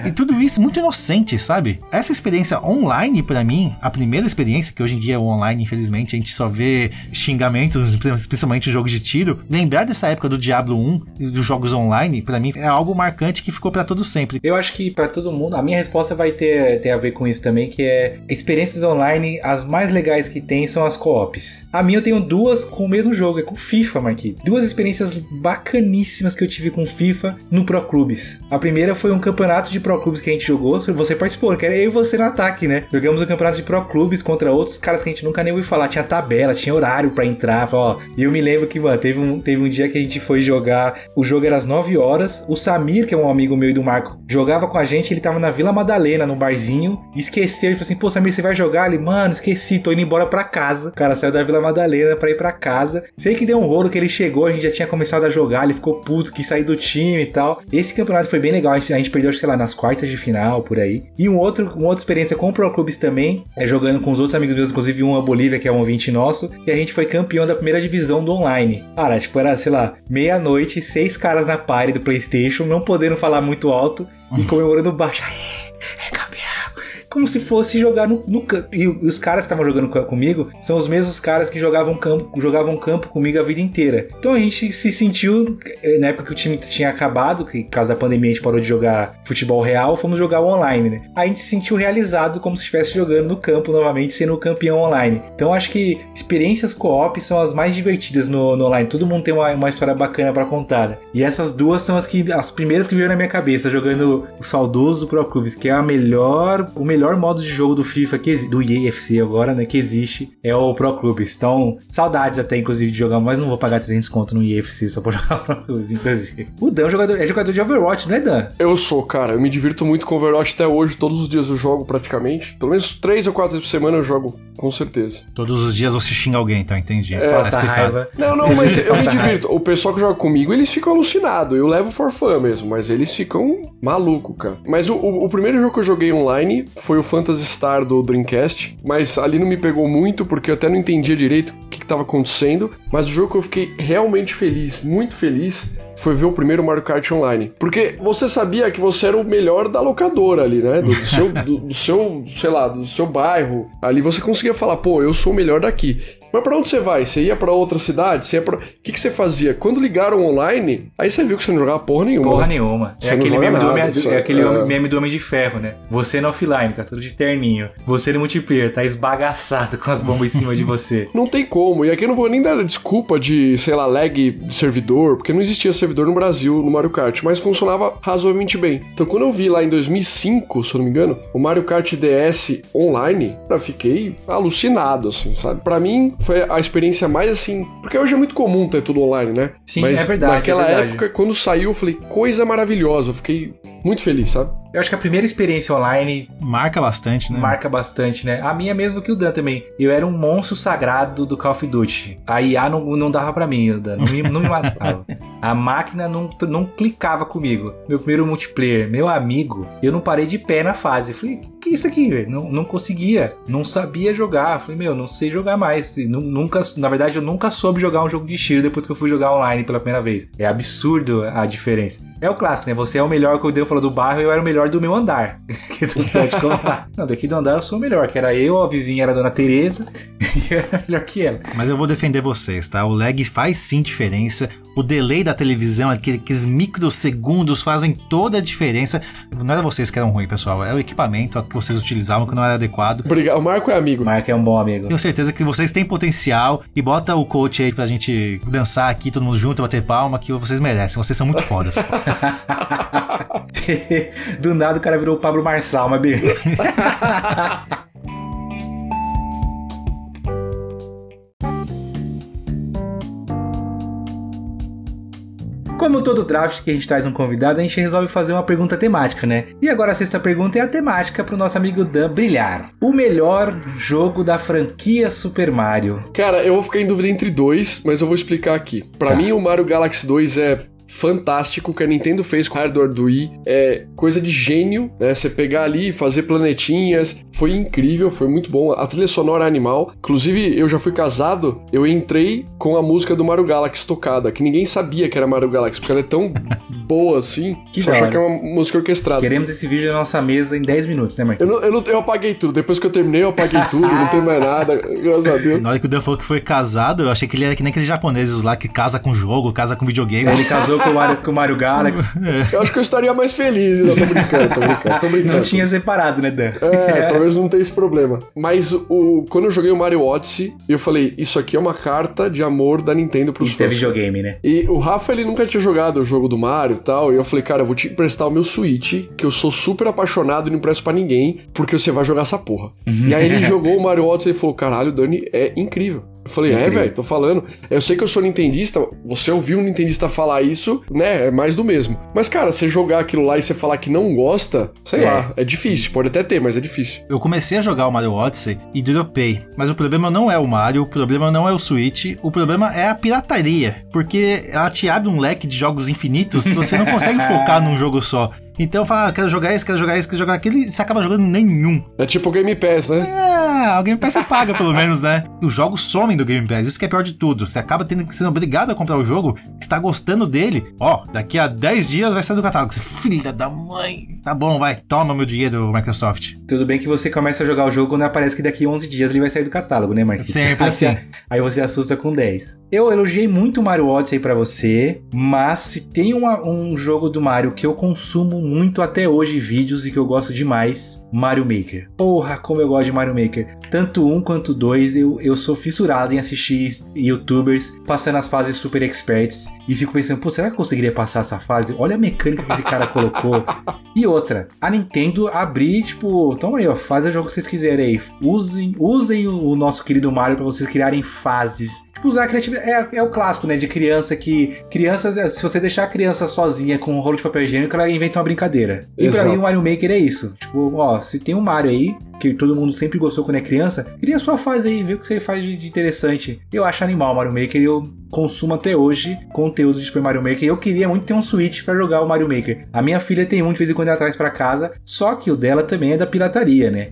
E tudo isso muito inocente, sabe? Essa experiência online, pra mim, a primeira experiência, que hoje em dia é o online, infelizmente, a gente só vê xingamentos, principalmente jogos de tiro. Lembrar dessa época do Diablo 1 e dos jogos online, pra mim, é algo marcante que ficou pra todo sempre. Eu acho que pra todo mundo, a minha resposta vai ter, ter a ver com isso também, que é experiências online, as mais legais que tem são as co-ops. A minha eu tenho duas com o mesmo jogo, é com FIFA, Marquinhos. Duas experiências bacaníssimas que eu tive com FIFA no Pro Clubes. A primeira foi um campeonato de Pro Clubes que a gente jogou, você participou, que era eu e você no ataque, né? Jogamos um campeonato de Pro Clubes contra outros caras que a gente nunca nem ouviu falar. Tinha tabela, tinha horário pra entrar, ó. E eu me lembro que, mano, teve um, teve um dia que a gente foi jogar, o jogo era às 9 horas, o Samir, que é um amigo meu e do Marco, jogava com a gente, ele tava na Vila Madalena, no barzinho, esqueceu, ele falou assim, pô, Samir, você vai jogar? Ele, mano, esqueci, tô indo embora pra casa. O cara saiu da Vila Madalena pra ir pra casa. Sei que deu um rolo que ele chegou, a gente já tinha começado a jogar, ele ficou puto, quis sair do time e tal. Esse campeonato foi bem legal, a gente, a gente perdeu, que, sei lá, nas quartas de final, por aí. E um outro, uma outra experiência com o Pro Clubes também, é jogando com os outros amigos meus, inclusive um a Bolívia, que é um ouvinte nosso, e a gente foi campeão da primeira divisão do online. Cara, tipo, era, sei lá, meia-noite, seis caras na party do PlayStation, não podendo falar muito alto e comemorando baixo. Como se fosse jogar no, no campo. E, os caras que estavam jogando co- comigo são os mesmos caras que jogavam campo, jogavam campo comigo a vida inteira. Então a gente se sentiu, eh, na época que o time tinha acabado, que por causa da pandemia a gente parou de jogar futebol real, fomos jogar online, né? A gente se sentiu realizado como se estivesse jogando no campo novamente, sendo o campeão online. Então acho que experiências co-op são as mais divertidas no, no online. Todo mundo tem uma, uma história bacana pra contar. né? E essas duas são as que as primeiras que vieram na minha cabeça, jogando o saudoso Pro Clubes, que é a melhor, o melhor modo de jogo do FIFA que do EAFC agora, né, que existe, é o Pro Clubes. Então, saudades até inclusive de jogar, mas não vou pagar 300 conto no EAFC só pra jogar o Pro Clubes, inclusive. O Dan é jogador, é jogador de Overwatch, não é Dan? Eu sou, cara. Eu me divirto muito com Overwatch até hoje. Todos os dias eu jogo praticamente. Pelo menos três ou quatro vezes por semana eu jogo, com certeza. Todos os dias você xinga alguém, então entendi. É, Passa raiva. Não, não, mas eu me divirto. O pessoal que joga comigo, eles ficam alucinados. Eu levo for fun mesmo, mas eles ficam maluco, cara. Mas o, o- o primeiro jogo que eu joguei online foi o Phantasy Star do Dreamcast, mas ali não me pegou muito porque eu até não entendia direito o que, que tava acontecendo. Mas o jogo que eu fiquei realmente feliz, muito feliz, foi ver o primeiro Mario Kart Online. Porque você sabia que você era o melhor da locadora ali, né? Do seu, do, do seu, sei lá, do seu bairro. Ali você conseguia falar, pô, eu sou o melhor daqui. Mas pra onde você vai? Você ia pra outra cidade? Você ia pra... O que, que você fazia? Quando ligaram online, aí você viu que você não jogava porra nenhuma. Porra nenhuma. Você É aquele, meme do, nada, homem, isso é é- aquele é. homem- meme do Homem de Ferro, né? Você no offline, tá tudo de terninho. Você no multiplayer, tá esbagaçado com as bombas em cima de você. Não tem como. E aqui eu não vou nem dar desculpa de, sei lá, lag de servidor, porque não existia servidor no Brasil no Mario Kart, mas funcionava razoavelmente bem. Então quando eu vi lá em 2005, se eu não me engano, o Mario Kart DS online, eu fiquei alucinado, assim, sabe? Pra mim foi a experiência mais assim, porque hoje é muito comum ter tudo online, né? Sim, mas é verdade, Naquela é verdade. época, quando saiu, eu falei, coisa maravilhosa, eu fiquei muito feliz, sabe? Eu acho que a primeira experiência online Marca bastante, né? marca bastante, né? A minha mesmo que o Dan também. Eu era um monstro sagrado do Call of Duty. A IA não, não dava pra mim, o Dan. Não me, não me matava. A máquina não, não clicava comigo. Meu primeiro multiplayer, meu amigo, eu não parei de pé na fase. Falei, que é isso aqui, velho? Não, não conseguia, não sabia jogar. Falei, meu, não sei jogar mais. Nu- Nunca, na verdade, eu nunca soube jogar um jogo de tiro depois que eu fui jogar online pela primeira vez. É absurdo a diferença. É o clássico, né? Você é o melhor, como o Deus falou do bairro, eu era o melhor do meu andar. que tu pode colocar. Não, daqui do andar eu sou o melhor, que era eu, a vizinha era a dona Tereza, e eu era melhor que ela. Mas eu vou defender vocês, tá? O lag faz sim diferença. O delay da televisão, aquele- aqueles microsegundos fazem toda a diferença. Não era vocês que eram ruins, pessoal. É o equipamento que vocês utilizavam que não era adequado. Obrigado. O Marco é amigo. O Marco é um bom amigo. Tenho certeza que vocês têm potencial. E bota o coach aí pra gente dançar aqui, todo mundo junto, bater palma, que vocês merecem. Vocês são muito fodas. Do nada o cara virou o Pablo Marçal, mas beleza. Como todo draft que a gente traz um convidado, a gente resolve fazer uma pergunta temática, né? E agora a sexta pergunta é a temática pro nosso amigo Dan brilhar. O melhor jogo da franquia Super Mario. Cara, eu vou ficar em dúvida entre dois, mas eu vou explicar aqui. Pra Tá. mim, o Mario Galaxy 2 é fantástico. Que a Nintendo fez com o hardware do Wii é coisa de gênio, né? Você pegar ali e fazer planetinhas, foi incrível, foi muito bom. A trilha sonora é animal. Inclusive, eu já fui casado, eu entrei com a música do Mario Galaxy tocada, que ninguém sabia que era Mario Galaxy, porque ela é tão boa assim, Que achar que é uma música orquestrada. Queremos esse vídeo na nossa mesa em 10 minutos, né, Eu, Marquinhos? não- eu, não- eu apaguei tudo. Depois que eu terminei, eu apaguei tudo. não tem mais nada. Graças a Deus. Na hora que o Dan falou que foi casado, eu achei que ele era que nem aqueles japoneses lá que casa com jogo, casa com videogame. Ele casou com o Mario, o Mario Galaxy. Eu acho que eu estaria mais feliz. Não, tô brincando, tô brincando, tô brincando. Não tinha separado, né, Dan? É, talvez não tenha esse problema. Mas o, quando eu joguei o Mario Odyssey, eu falei, isso aqui é uma carta de amor da Nintendo pros Isso é fãs. videogame, né? E o Rafa, ele nunca tinha jogado o jogo do Mario e tal. E eu falei, cara, eu vou te emprestar o meu Switch, que eu sou super apaixonado e não empresto pra ninguém, porque você vai jogar essa porra. e aí ele jogou o Mario Odyssey e falou, caralho, Dani, é incrível. Eu falei, é, Incrível. velho, tô falando. Eu sei que eu sou nintendista, você ouviu um nintendista falar isso, né? É mais do mesmo. Mas, cara, você jogar aquilo lá e você falar que não gosta, sei É. lá, é difícil. Pode até ter, mas é difícil. Eu comecei a jogar o Mario Odyssey e dropei. Mas o problema não é o Mario, o problema não é o Switch, o problema é a pirataria. Porque ela te abre um leque de jogos infinitos que você não consegue focar num jogo só. Então eu falo, ah, quero jogar esse, quero jogar esse, quero jogar aquele, e você acaba jogando nenhum. É tipo o Game Pass, né? Ah, alguém Pass você paga pelo menos, né? Os jogos somem do Game Pass, isso que é pior de tudo. Você acaba tendo que ser obrigado a comprar o jogo, está gostando dele. Ó, daqui a 10 dias vai sair do catálogo. Você, Filha da mãe. Tá bom, vai, toma meu dinheiro, Microsoft. Tudo bem que você começa a jogar o jogo quando aparece que daqui 11 dias ele vai sair do catálogo, né, Marquinhos? Sempre Aí assim. você- Aí você assusta com 10. Eu elogiei muito o Mario Odyssey pra você, mas se tem uma- um jogo do Mario que eu consumo muito até hoje vídeos e que eu gosto demais, Mario Maker. Porra, como eu gosto de Mario Maker. Tanto um quanto dois, eu, eu sou fissurado em assistir youtubers passando as fases super experts e fico pensando, pô, será que eu conseguiria passar essa fase? Olha a mecânica que esse cara colocou. E outra, a Nintendo abrir, tipo, toma aí, ó, faz o jogo que vocês quiserem aí. Usem, usem o, nosso querido Mario pra vocês criarem fases. Tipo, usar a criatividade. É, é o clássico, né? De criança que. Crianças, se você deixar a criança sozinha com um rolo de papel higiênico, ela inventa uma brincadeira. E pra Exato. mim o Mario Maker é isso. Tipo, ó, se tem um Mario aí, que todo mundo sempre gostou quando é criança, cria sua fase aí, vê o que você faz de, de interessante. Eu acho animal o Mario Maker e eu consumo até hoje conteúdo de Super Mario Maker. Eu queria muito ter um Switch pra jogar o Mario Maker. A minha filha tem um de vez em quando ela traz pra casa, só que o dela também é da pirataria, né?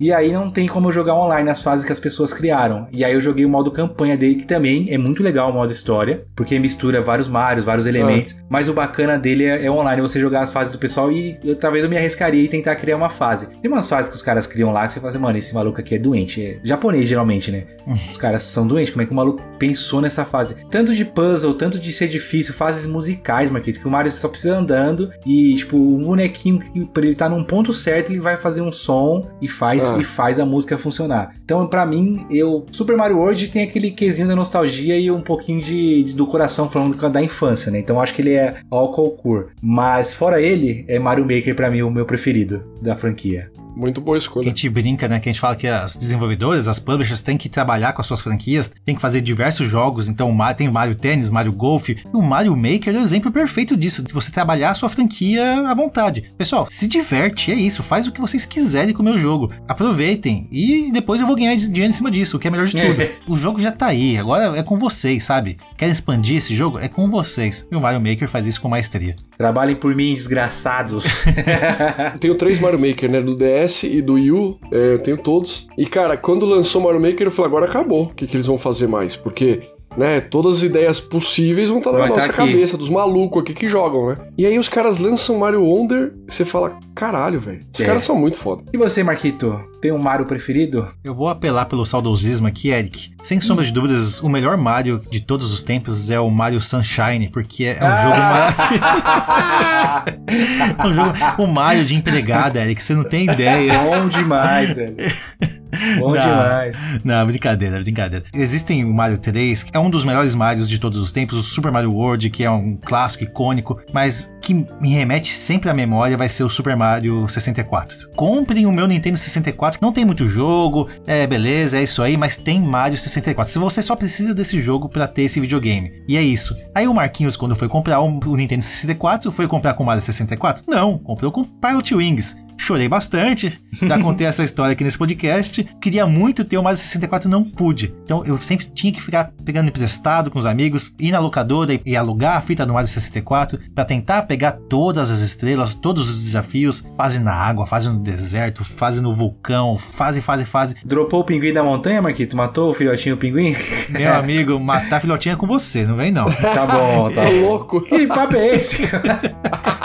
e aí não tem como eu jogar online as fases que as pessoas criaram. E aí eu joguei o modo campanha dele, que também é muito legal o modo história, porque mistura vários Marios, vários elementos. Mas o bacana dele é, é online, você jogar as fases do pessoal e eu, talvez eu me arriscaria e tentar criar uma fase. Tem umas fases que os caras criam lá que você fala assim, mano, esse maluco aqui é doente. É japonês, geralmente, né? Os caras são doentes. Como é que o maluco pensou nessa fase? Tanto de puzzle, tanto de ser difícil, fases musicais, Marquito, que o Mario só precisa andando e, tipo, um bonequinho que pra ele estar num ponto certo, ele vai fazer um som e faz, Ah. e faz a música funcionar. Então, pra mim, eu. Super Mario World tem aquele quesinho da nostalgia e um pouquinho de, de- do coração falando da infância, né? Então, acho que ele é ao concur. Mas, fora ele, é Mario Maker pra mim o meu preferido da franquia. Muito boa A escolha. gente brinca, né? Que a gente fala que as desenvolvedoras, as publishers, têm que trabalhar com as suas franquias, têm que fazer diversos jogos. Então, tem o Mario Tennis, Mario Golf. O Mario Maker é o exemplo perfeito disso, de você trabalhar a sua franquia à vontade. Pessoal, se diverte, é isso. Faz o que vocês quiserem com o meu jogo. Aproveitem. E depois eu vou ganhar dinheiro em cima disso, o que é melhor de tudo. o jogo já tá aí, agora é com vocês, sabe? Querem expandir esse jogo? É com vocês. E o Mario Maker faz isso com maestria. Trabalhem por mim, desgraçados. Eu tenho três Mario Maker, né? Do DS e do Wii U, é, eu tenho todos. E, cara, quando lançou Mario Maker, eu falei, agora acabou. O que, que eles vão fazer mais? Porque, né, todas as ideias possíveis vão estar na Vai tá nossa aqui. cabeça, dos malucos aqui que jogam, né? E aí os caras lançam Mario Wonder, você fala, caralho, velho. Os É. caras são muito foda. e você, Marquito? Tem um Mario preferido? Eu vou apelar pelo saudosismo aqui, Eric. Sem sombra de dúvidas, o melhor Mario de todos os tempos é o Mario Sunshine, porque é um jogo maravilhoso. É um jogo, o Mario de empregada, Eric, você não tem ideia. Bom demais, velho. Bom Não. demais. Não, brincadeira, brincadeira. Existem o Mario 3, que é um dos melhores Marios de todos os tempos, o Super Mario World, que é um clássico icônico, mas que me remete sempre à memória vai ser o Super Mario 64. Comprem o meu Nintendo 64, não tem muito jogo, é beleza, é isso aí, mas tem Mario 64. Se você só precisa desse jogo pra ter esse videogame. E é isso. Aí o Marquinhos, quando foi comprar o Nintendo 64, foi comprar com Mario 64? Não, comprou com Pilot Wings. Chorei bastante, já contei essa história aqui nesse podcast. Queria muito ter o Mario 64 e não pude. Então eu sempre tinha que ficar pegando emprestado com os amigos, ir na locadora e, alugar a fita do Mario 64 pra tentar pegar todas as estrelas, todos os desafios. Fase na água, fase no deserto, fase no vulcão, fase, fase, fase. Dropou o pinguim da montanha, Marquito? Matou o filhotinho pinguim? Meu amigo, matar filhotinha é com você, não vem não. Tá bom, tá Tá bom. louco. Que papo é esse?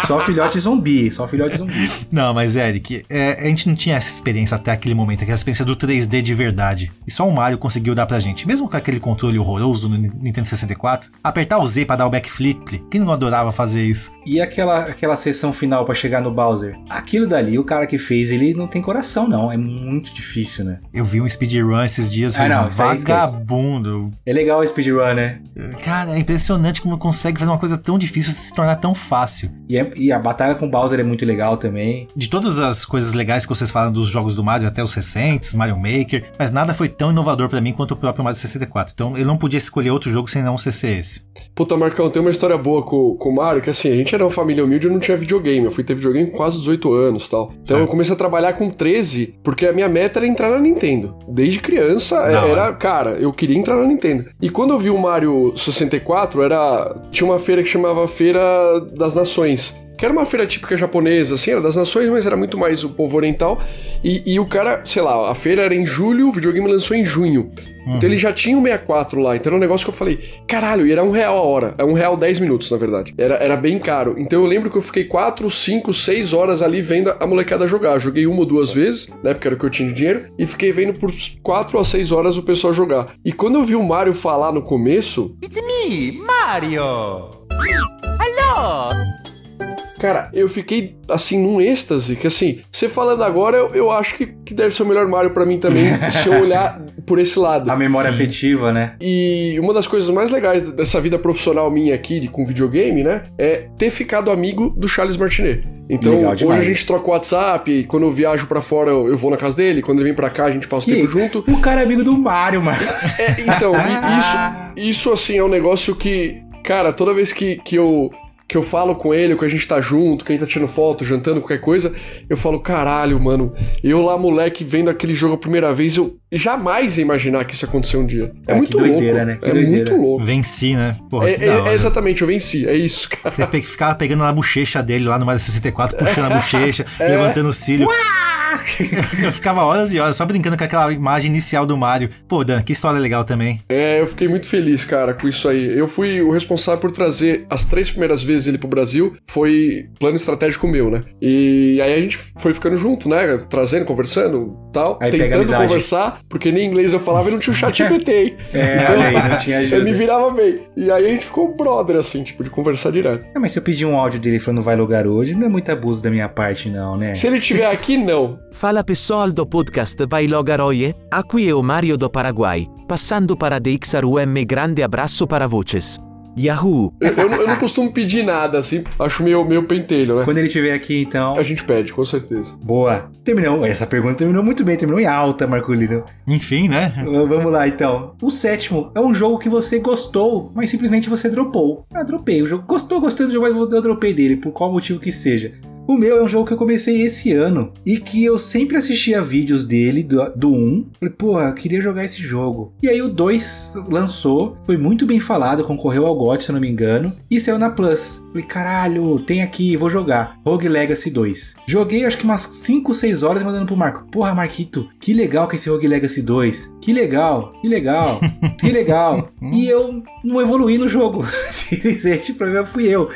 só filhote zumbi, só filhote zumbi. Não, mas Eric, é, a gente não tinha essa experiência até aquele momento, aquela experiência do 3D de verdade. E só o Mario conseguiu dar pra gente. Mesmo com aquele controle horroroso do Nintendo 64, apertar o Z pra dar o backflip, quem não adorava fazer isso? E aquela, aquela sessão final pra chegar no Bowser? Aquilo dali, o cara que fez, ele não tem coração, não. É muito difícil, né? Eu vi um speedrun esses dias, Ah, não, um vagabundo. É legal o speedrun, né? Cara, é impressionante como consegue fazer uma coisa tão difícil se tornar tão fácil. E, é- e a batalha com o Bowser é muito legal também. De todas as coisas legais que vocês falam dos jogos do Mario, até os recentes, Mario Maker, mas nada foi tão inovador pra mim quanto o próprio Mario 64. Então eu não podia escolher outro jogo sem não ser esse. Puta, Marcão, tem uma história boa com, com o Mario, que assim, a gente era uma família humilde e não tinha videogame. Eu fui ter videogame com quase 18 anos e tal. Então Certo. eu comecei a trabalhar com 13, porque a minha meta era entrar na Nintendo. Desde criança, Da era, hora. cara, eu queria entrar na Nintendo. E quando eu vi o Mario 64, era. Tinha uma feira que chamava Feira das Nações. Que era uma feira típica japonesa, assim, era das nações, mas era muito mais o povo oriental. E, e o cara, sei lá, a feira era em julho, o videogame lançou em junho. Então ele já tinha um 64 lá. Então era um negócio que eu falei, caralho, e era um real a hora. É um real 10 minutos, na verdade. Era, era bem caro. Então eu lembro que eu fiquei 4, 5, 6 horas ali vendo a molecada jogar. Joguei uma ou duas vezes, na época era o que eu tinha de dinheiro, e fiquei vendo por 4 a 6 horas o pessoal jogar. E quando eu vi o Mario falar no começo, It's me, Mario! Hello! Cara, eu fiquei assim num êxtase, que assim, você falando agora, eu, eu acho que, que deve ser o melhor Mario pra mim também, se eu olhar por esse lado. A memória afetiva, né? E uma das coisas mais legais dessa vida profissional minha aqui com videogame, né, é ter ficado amigo do Charles Martinet. Então, hoje a gente troca o WhatsApp, e quando eu viajo pra fora eu, eu vou na casa dele, quando ele vem pra cá a gente passa o Que- tempo junto. O cara é amigo do Mario, mano. É, então, isso, isso assim é um negócio que, cara, toda vez que, que eu que eu falo com ele, que a gente tá junto, que a gente tá tirando foto, jantando, qualquer coisa, eu falo, caralho, mano, eu lá, moleque, vendo aquele jogo a primeira vez, eu jamais ia imaginar que isso ia acontecer um dia. É, É, muito que louco. doideira, né? Que é doideira. muito louco. Venci, né? Porra, É, que é- é exatamente, eu venci. É isso, cara. Você pe- ficava pegando na bochecha dele lá no Mario 64, puxando a bochecha, É. levantando o cílio. Eu ficava horas e horas só brincando com aquela imagem inicial do Mario. Pô, Dan, que história legal também. É, eu fiquei muito feliz, cara, com isso aí. Eu fui o responsável por trazer as três primeiras vezes ele pro Brasil. Foi plano estratégico meu, né? E aí a gente foi ficando junto, né? Trazendo, conversando tal. Aí tentando amizade. Porque nem inglês eu falava e não tinha o chat GPT, hein? É, Então, olha aí, não tinha Eu me ajuda. virava bem. E aí a gente ficou brother, assim, tipo, de conversar direto. É, mas se eu pedir um áudio dele falando vai lugar hoje, não é muito abuso da minha parte, não, né? Se ele estiver aqui, não. Fala pessoal do podcast Vai Logaroie, aqui é o Mario do Paraguai, passando para deixar um grande abraço para vocês. Yahoo! Eu, eu não- eu não costumo pedir nada, assim. Acho meio, meio pentelho, né? Quando ele estiver aqui, então. A gente pede, com certeza. Boa. Terminou. Essa pergunta terminou muito bem, terminou em alta, Marcolino. Enfim, né? Vamos lá, então. O sétimo é um jogo que você gostou, mas simplesmente você dropou. Ah, dropei. O jogo gostou, gostando do jogo, mas eu dropei dele, por qual motivo que seja. O meu é um jogo que eu comecei esse ano e que eu sempre assistia vídeos dele, do, do 1. Falei, porra, queria jogar esse jogo. E aí o 2 lançou, foi muito bem falado, concorreu ao GOT, se eu não me engano, e saiu na Plus. Falei, caralho, tem aqui, vou jogar. Rogue Legacy 2. Joguei acho que umas 5, 6 horas mandando pro Marco. Porra, Marquito, que legal que é esse Rogue Legacy 2. Que legal, que legal, que legal. e eu não evoluí no jogo. Simplesmente, o problema fui eu.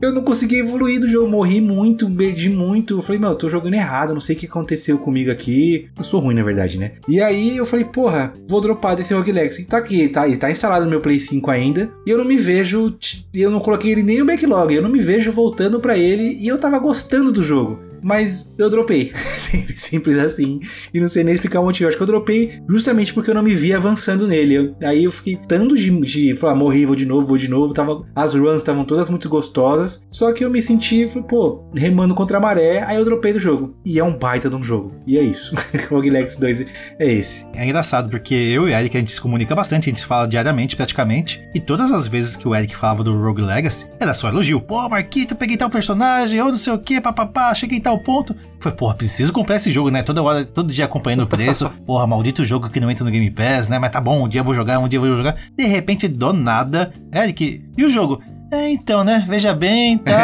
Eu não consegui evoluir do jogo, morri muito, perdi muito. Eu falei, meu, eu tô jogando errado, não sei o que aconteceu comigo aqui. Eu sou ruim, na verdade, né? E aí eu falei, porra, vou dropar desse Rogue Legacy. Tá aqui, tá, tá instalado no meu Play 5 ainda. E eu não me vejo, eu não coloquei ele nem no backlog, eu não me vejo voltando pra ele. E eu tava gostando do jogo. Mas eu dropei. Simples, assim. E não sei nem explicar o motivo. Acho que eu dropei justamente porque eu não me vi avançando nele. Eu- aí eu fiquei tanto de, de falar, morri, vou de novo, vou de novo. Tava, as runs estavam todas muito gostosas. Só que eu me senti, pô, remando contra a maré. Aí eu dropei do jogo. E é um baita de um jogo. E é isso. Rogue Legacy 2 é esse. É engraçado, porque eu e o Eric, a gente se comunica bastante, a gente se fala diariamente, praticamente. E todas as vezes que o Eric falava do Rogue Legacy, era só elogio. Pô, Marquito, peguei tal personagem, ou não sei o que, papapá, cheguei em tal ponto. Foi, porra, preciso comprar esse jogo, né? Toda hora, todo dia acompanhando o preço. porra, maldito jogo que não entra no Game Pass, né? Mas tá bom, um dia eu vou jogar, um dia eu vou jogar. De repente, do nada, Eric, e o jogo? É, então, né? Veja bem, tal.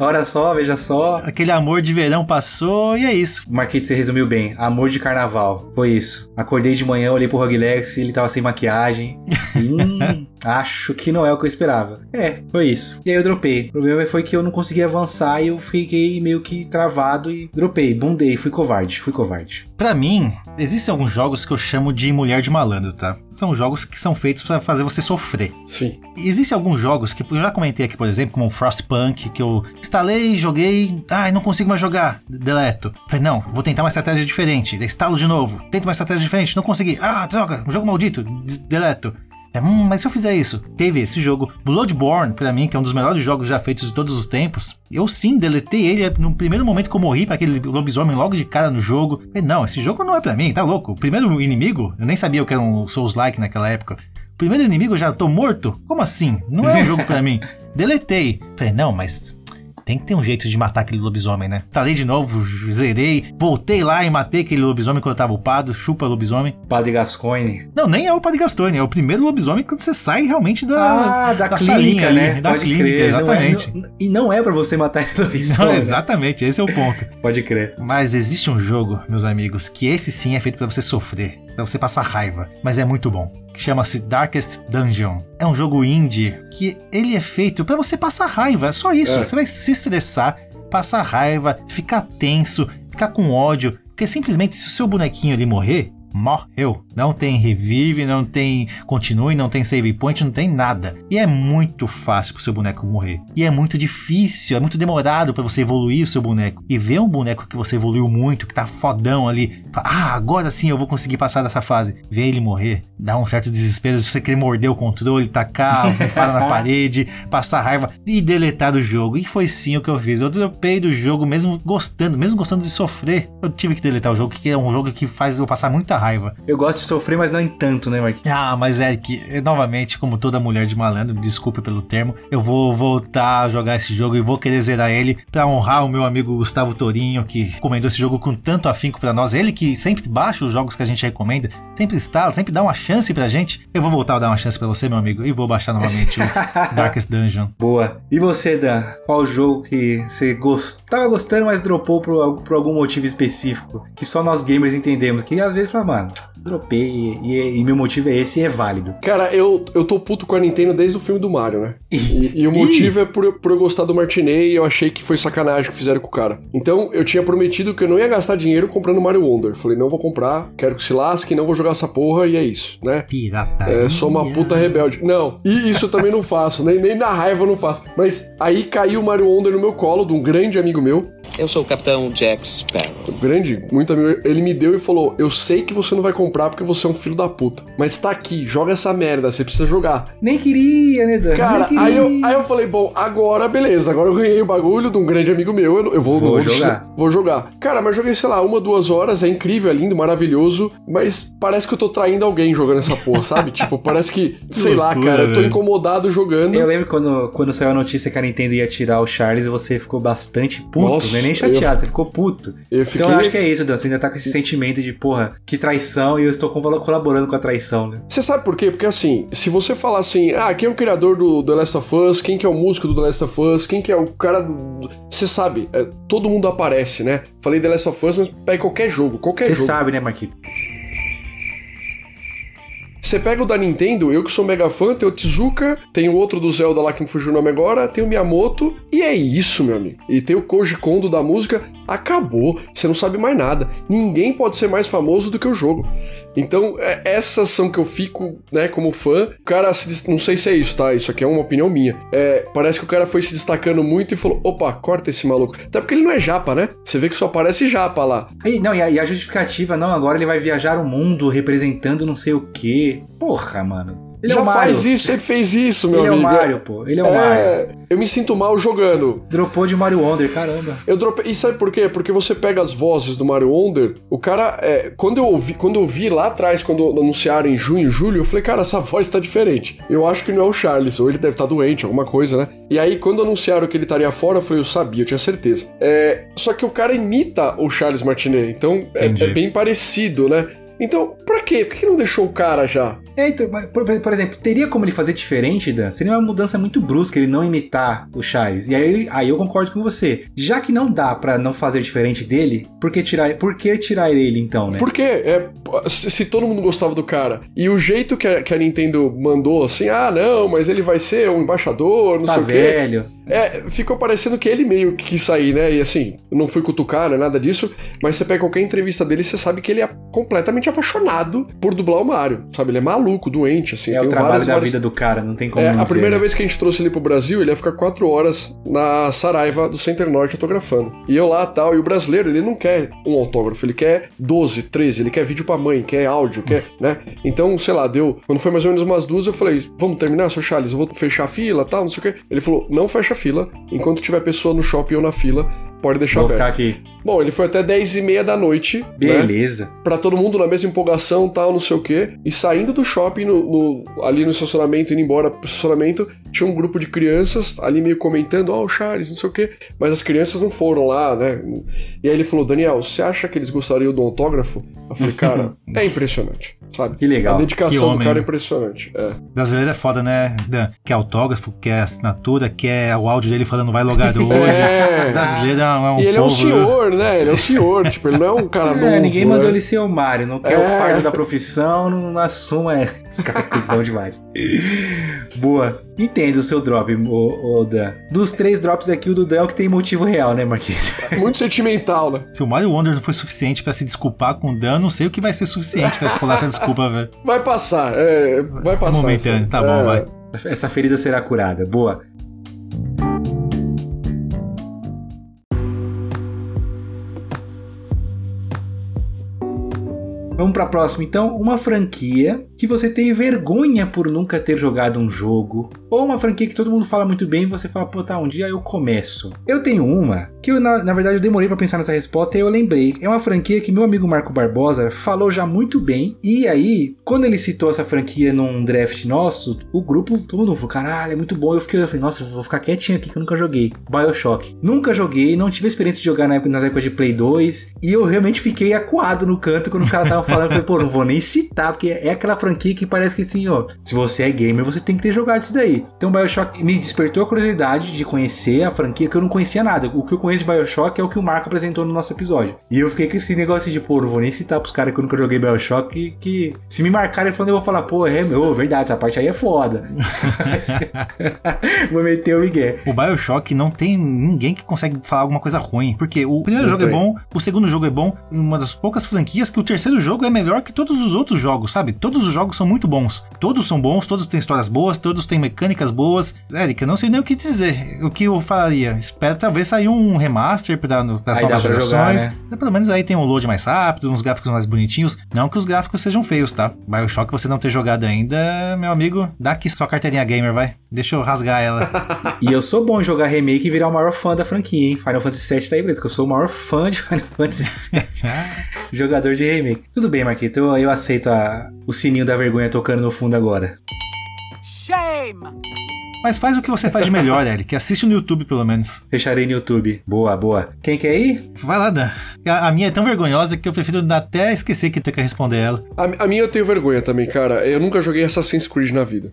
Olha só, veja só. Aquele amor de verão passou e é isso. Marquete, você resumiu bem. Amor de carnaval. Foi isso. Acordei de manhã, olhei pro Rogue Legacy, ele tava sem maquiagem. Hum, acho que não é o que eu esperava. É, foi isso. E aí eu dropei. O problema foi que eu não consegui avançar e eu fiquei meio que travado e dropei. Bundei, fui covarde, fui covarde. Pra mim, existem alguns jogos que eu chamo de mulher de malandro, tá? São jogos que são feitos pra fazer você sofrer. Sim. Existem alguns jogos que eu já comentei aqui, por exemplo, como o Frostpunk, que eu instalei, joguei, ai, não consigo mais jogar, deleto. Falei, não, vou tentar uma estratégia diferente, instalo de novo, tento uma estratégia diferente, não consegui, ah, droga, um jogo maldito, deleto. É, hum, mas se eu fizer isso, teve esse jogo, Bloodborne, pra mim, que é um dos melhores jogos já feitos de todos os tempos, eu sim deletei ele no primeiro momento que eu morri pra aquele lobisomem logo de cara no jogo. Falei, não, esse jogo não é pra mim, tá louco? O primeiro inimigo, eu nem sabia o que era um Souls-like naquela época. Primeiro inimigo, eu já tô morto? Como assim? Não é um jogo pra mim. Deletei. Falei, não, mas tem que ter um jeito de matar aquele lobisomem, né? Talei de novo, zerei, voltei lá e matei aquele lobisomem quando eu tava upado, chupa lobisomem. Padre Gascoigne. Não, nem é o Padre Gastone, é o primeiro lobisomem quando você sai realmente da, Ah, da, da clínica, ali, né? da Pode clínica, crer. Não é- exatamente. não- e não é pra você matar esse Não, lobisomem. né? exatamente, esse é o ponto. Pode crer. Mas existe um jogo, meus amigos, que esse sim é feito pra você sofrer, pra você passar raiva, mas é muito bom. Que chama-se Darkest Dungeon. É um jogo indie que ele é feito pra você passar raiva, é só isso. É. Você vai se estressar, passar raiva, ficar tenso, ficar com ódio, porque simplesmente se o seu bonequinho ali morrer, morreu. Não tem revive, não tem continue, não tem save point, não tem nada. E é muito fácil pro seu boneco morrer. E é muito difícil, é muito demorado pra você evoluir o seu boneco. E ver um boneco que você evoluiu muito, que tá fodão ali, ah, agora sim eu vou conseguir passar dessa fase. Ver ele morrer, dá um certo desespero se você querer morder o controle, tacar, fala na parede, passar raiva e deletar do jogo. E foi sim o que eu fiz. Eu dropei do jogo mesmo gostando, mesmo gostando de sofrer. Eu tive que deletar o jogo, que é um jogo que faz eu passar muita raiva. Eu gosto de sofrer, mas não em tanto, né, Marquinhos? Ah, mas Eric, eh, novamente, como toda mulher de malandro, desculpe pelo termo, eu vou voltar a jogar esse jogo e vou querer zerar ele pra honrar o meu amigo Gustavo Torinho, que recomendou esse jogo com tanto afinco pra nós. Ele que sempre baixa os jogos que a gente recomenda, sempre instala, sempre dá uma chance pra gente. Eu vou voltar a dar uma chance pra você, meu amigo, e vou baixar novamente o Darkest Dungeon. Boa. E você, Dan? Qual jogo que você gost... tava gostando, mas dropou por, por algum motivo específico? Que só nós gamers entendemos. Que às vezes fala, mano, dropei e, e meu motivo é esse e é válido. Cara, eu, eu tô puto com a Nintendo desde o filme do Mario, né? E, e o motivo é por, eu- por eu gostar do Martinet e eu achei que foi sacanagem que fizeram com o cara. Então, eu tinha prometido que eu não ia gastar dinheiro comprando Mario Wonder. Falei, não vou comprar, quero que se lasque, não vou jogar essa porra e é isso, né? Pirata. É, sou uma puta rebelde. Não, e isso eu também não faço, nem, nem na raiva eu não faço. Mas aí caiu o Mario Wonder no meu colo, de um grande amigo meu. Eu sou o Capitão Jack Sparrow. grande, muito amigo, ele me deu e falou: Eu sei que você não vai comprar porque você é um filho da puta. Mas tá aqui, joga essa merda, você precisa jogar. Nem queria, né, Dan? Cara, Nem queria. aí eu, aí eu falei, bom, agora beleza, agora eu ganhei o bagulho de um grande amigo meu, eu, eu vou, Vou não jogar. Vou jogar. Cara, mas joguei, sei lá, uma, duas horas, é incrível, é lindo, maravilhoso, mas parece que eu tô traindo alguém jogando essa porra, sabe? tipo, parece que, sei lá, cara, eu tô incomodado jogando. Eu lembro quando, quando saiu a notícia que a Nintendo ia tirar o Charles, você ficou bastante puto, Nossa, não é nem chateado, você ficou puto. Eu fiquei... Então eu acho que é isso, Dan. Você ainda tá com esse sentimento de, porra, que traição e eu estou colaborando com a traição, né? Você sabe por quê? Porque assim, se você falar assim, ah, quem é o criador do The Last of Us, quem que é o músico do The Last of Us, quem que é o cara do... Você sabe, é, todo mundo aparece, né? Falei The Last of Us, mas pega qualquer jogo, qualquer Você jogo. sabe, né, Marquito? Você pega o da Nintendo, eu que sou mega fã, tem o Tezuka, tem o outro do Zelda lá que me fugiu o nome agora, tem o Miyamoto, e é isso, meu amigo. E tem o Koji Kondo da música, acabou, você não sabe mais nada. Ninguém pode ser mais famoso do que o jogo. Então, é- essas são que eu fico, né, como fã. O cara, se não sei se é isso, tá? Isso aqui é uma opinião minha. É, parece que o cara foi se destacando muito e falou: opa, corta esse maluco. Até porque ele não é japa, né? Você vê que só aparece japa lá. Aí, não, e a, e a justificativa, não, agora ele vai viajar o mundo representando não sei o quê. Porra, mano. Ele Já é o Mario. faz isso, sempre fez isso, meu Ele é o amigo. Mario, pô. Ele é o Mario. É, eu me sinto mal jogando. Dropou de Mario Wonder, caramba. Eu dropei. E sabe por quê? Porque você pega as vozes do Mario Wonder, o cara. é, quando, eu ouvi, quando eu vi lá atrás, quando anunciaram em junho, julho, eu falei, cara, essa voz tá diferente. Eu acho que não é o Charles, ou ele deve estar doente, alguma coisa, né? E aí, quando anunciaram que ele estaria fora, eu falei, eu sabia, eu tinha certeza. É, só que o cara imita o Charles Martinet, então é, é bem parecido, né? Então, pra quê? Por que não deixou o cara já? É, então, por, por exemplo, teria como ele fazer diferente, Dan? Seria uma mudança muito brusca ele não imitar o Charles. E aí, aí eu concordo com você. Já que não dá pra não fazer diferente dele, por que tirar, por que tirar ele então, né? Por quê? É, se, se todo mundo gostava do cara. E o jeito que a, que a Nintendo mandou, assim, ah, não, mas ele vai ser um embaixador, não Tá sei o quê. velho. É, ficou parecendo que ele meio que quis sair, né? E assim, eu não fui cutucar, não é nada disso, mas você pega qualquer entrevista dele, você sabe que ele é completamente apaixonado por dublar o Mario, sabe? Ele é maluco, doente, assim. É o trabalho várias- da várias- vida do cara, não tem como É, não a ser, primeira né? vez que a gente trouxe ele pro Brasil, ele ia ficar quatro horas na Saraiva do Center Norte autografando. E eu lá tal, e o brasileiro, ele não quer um autógrafo, ele quer 12, 13, ele quer vídeo pra mãe, quer áudio, quer, né? Então, sei lá, deu. Quando foi mais ou menos umas duas, eu falei, vamos terminar, seu Charles, eu vou fechar a fila tal, não sei o quê. Ele falou, não fecha a fila, enquanto tiver pessoa no shopping ou na fila, pode deixar Vou aberto. ficar aqui. Bom, ele foi até 10 e meia da noite, né? Beleza. Pra todo mundo na mesma empolgação, tal, não sei o quê. E saindo do shopping, no, no- ali no estacionamento, indo embora pro estacionamento, tinha um grupo de crianças ali meio comentando, ó, o Charles, não sei o quê. Mas as crianças não foram lá, né? E aí ele falou, Daniel, você acha que eles gostariam do autógrafo? Eu falei, cara, é impressionante, sabe? Que legal. A dedicação Que do homem, cara é né? impressionante. É. Brasileiro é foda, né, Dan? Quer autógrafo, quer assinatura, quer o áudio dele falando vai logar hoje. É. Brasileiro é um, é um ele é um povo- senhor, né? Ele é um senhor, tipo, ele não é um cara novo. É, ninguém mandou né? ele ser o Mario, não quer É. o fardo da profissão, não, não assuma. É. Esse cara é cuzão demais. Boa. Entendo o seu drop, o, Dan. Dos três drops aqui, o do Dan é o que tem motivo real, né, Marquinhos? Muito sentimental, né? Se o Mario Wonder não foi suficiente pra se desculpar com o Dan, não sei o que vai ser suficiente pra colar essa desculpa, velho. Vai passar, é, vai passar. Momentâneo, assim. tá bom, É, vai. Essa ferida será curada. Boa. Vamos pra próxima então. Uma franquia que você tem vergonha por nunca ter jogado um jogo. Ou uma franquia que todo mundo fala muito bem e você fala, pô, tá, um dia eu começo. Eu tenho uma que eu, na, na verdade, eu demorei pra pensar nessa resposta e eu lembrei. É uma franquia que meu amigo Marco Barbosa falou já muito bem. E aí, quando ele citou essa franquia num draft nosso, o grupo, todo mundo falou, caralho, é muito bom. Eu fiquei, eu falei, nossa, eu vou ficar quietinho aqui que eu nunca joguei. Bioshock. Nunca joguei, não tive a experiência de jogar na nas épocas de Play 2. E eu realmente fiquei acuado no canto quando os caras estavam falando. Eu falei, pô, não vou nem citar, porque é aquela franquia que parece que assim, ó, se você é gamer, você tem que ter jogado isso daí. Então, Bioshock me despertou a curiosidade de conhecer a franquia, que eu não conhecia nada. O que eu conheço de Bioshock é o que o Marco apresentou no nosso episódio. E eu fiquei com esse negócio de, pô, não vou nem citar pros caras que eu nunca joguei Bioshock, que, que se me marcarem falando, eu vou falar, pô, é meu, verdade, essa parte aí é foda. vou meter o Miguel. O Bioshock não tem ninguém que consegue falar alguma coisa ruim. Porque o primeiro Não jogo é tem. bom, o segundo jogo é bom, uma das poucas franquias que o terceiro jogo é melhor que todos os outros jogos, sabe? Todos os jogos são muito bons. Todos são bons, todos têm histórias boas, todos têm mecânicas boas. Eric, eu não sei nem o que dizer. O que eu falaria? Espera talvez sair um remaster para as novas pra jogar, gerações. né? Pelo menos aí tem um load mais rápido, uns gráficos mais bonitinhos. Não que os gráficos sejam feios, tá? Bioshock você não ter jogado ainda, meu amigo, dá aqui sua carteirinha gamer, vai. Deixa eu rasgar ela. E eu sou bom em jogar remake e virar o maior fã da franquia, hein? Final Fantasy VII tá aí, beleza, que eu sou o maior fã de Final Fantasy VII. Jogador de remake. Tudo bem, Marquito, eu, eu aceito a- o sininho da vergonha tocando no fundo agora. Shame! Mas faz o que você faz de melhor, Eric. Assiste no YouTube, pelo menos. Fecharei no YouTube. Boa, boa. Quem quer ir? Vai lá, Dan. A, a minha é tão vergonhosa que eu prefiro até esquecer que tenho que responder ela. A, a minha eu tenho vergonha também, cara. Eu nunca joguei Assassin's Creed na vida.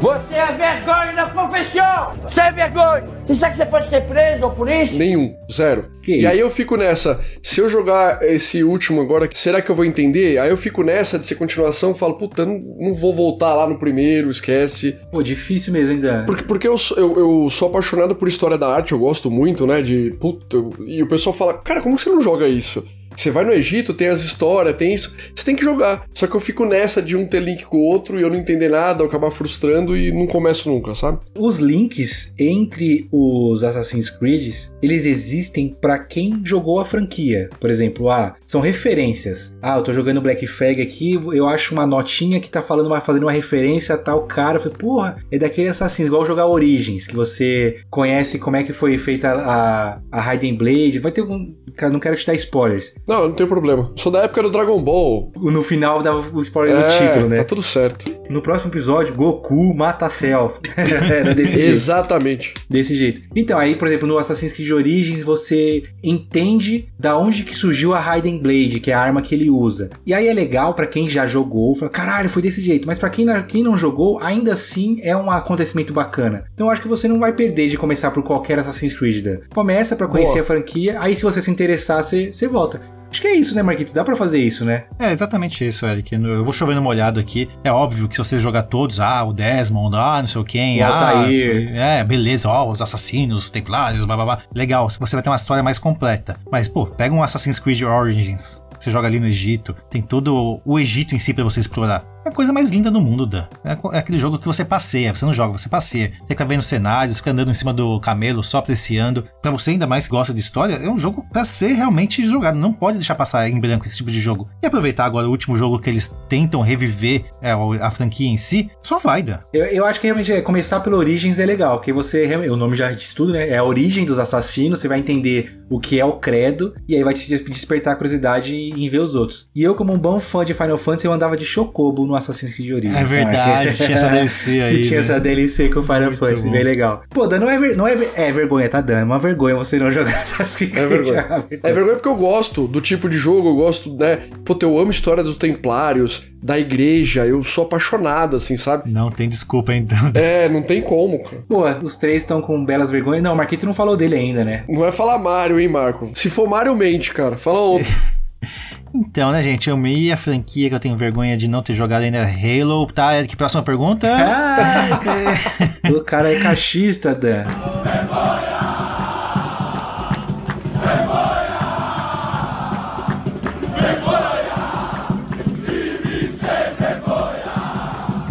Você é vergonha da profissão! Você é vergonha! Você sabe que você pode ser preso por isso? Nenhum. Zero. Que e isso? aí eu fico nessa. Se eu jogar esse último agora, será que eu vou entender? Aí eu fico nessa de ser continuação falo, puta, não, não vou voltar lá no primeiro, esquece. Pô, difícil mesmo ainda. Porque, porque eu, sou- eu, eu sou apaixonado por história da arte, eu gosto muito, né? De puta. eu- E o pessoal fala, cara, como você não joga isso? Você vai no Egito, tem as histórias, tem isso. Você tem que jogar. Só que eu fico nessa de um ter link com o outro e eu não entender nada, eu acabar frustrando e não começo nunca, sabe? Os links entre os Assassin's Creed, eles existem pra quem jogou a franquia. Por exemplo, ah, são referências. Ah, eu tô jogando Black Flag aqui, eu acho uma notinha que tá falando uma, fazendo uma referência a tal cara. Eu falei, porra, é daquele Assassin's, igual jogar Origins, que você conhece como é que foi feita a, a Raiden Blade. Vai ter algum. Não quero te dar spoilers. Não, não tem problema. Sou da época do Dragon Ball. No final dá o spoiler do É, título, né? Tá tudo certo. No próximo episódio, Goku mata Cell. Era desse jeito. Exatamente. Desse jeito. Então, aí, por exemplo, no Assassin's Creed Origins, você entende da onde que surgiu a Raiden Blade, que é a arma que ele usa. E aí é legal pra quem já jogou, fala, caralho, foi desse jeito. Mas pra quem, não- quem não jogou, ainda assim é um acontecimento bacana. Então eu acho que você não vai perder de começar por qualquer Assassin's Creed. Dan. Começa pra conhecer Boa. a franquia, aí se você se interessar, você, você volta. Acho que é isso, né, Marquito? Dá pra fazer isso, né? É exatamente isso, Eric. Eu vou chovendo molhado aqui. É óbvio que se você jogar todos, ah, o Desmond, ah, não sei o quem, O ah, Altair. é, beleza, ó, os assassinos, os templários, blá blá blá. Legal, você vai ter uma história mais completa. Mas, pô, pega um Assassin's Creed Origins. Você joga ali no Egito, tem todo o Egito em si pra você explorar. A coisa mais linda do mundo, Dan. É é aquele jogo que você passeia, você não joga, você passeia. Fica vendo cenários, fica andando em cima do camelo, só apreciando. Pra você ainda mais que gosta de história, é um jogo pra ser realmente jogado. Não pode deixar passar em branco esse tipo de jogo. E aproveitar agora o último jogo que eles tentam reviver é, a franquia em si, só vai, Dan. Eu, eu acho que realmente é, começar pelo Origins é legal, porque você. O nome já diz tudo, né? É a origem dos assassinos, você vai entender o que é o credo, e aí vai te despertar a curiosidade em ver os outros. E eu, como um bom fã de Final Fantasy, eu andava de Chocobo no Assassin's Creed Origins. É verdade, Então, tinha essa DLC aí, Que tinha né? essa DLC com o Final Muito Fantasy, bom. bem legal. Pô, Dan, não é, ver- não é, ver- é vergonha, tá, Dan? É uma vergonha você não jogar Assassin's Creed. É vergonha. É vergonha porque eu gosto do tipo de jogo, eu gosto, né? Puta, eu amo a história dos templários, da igreja, eu sou apaixonado, assim, sabe? Não tem desculpa então. É, não tem como, cara. Pô, os três estão com belas vergonhas. Não, o Marquito não falou dele ainda, né? Não vai falar Mario, hein, Marco? Se for Mario, mente, cara. Fala outro. Então, né, gente? Eu meio a franquia que eu tenho vergonha de não ter jogado ainda é Halo. Tá, Eric, próxima pergunta. Ah, o cara é cachista, Dan.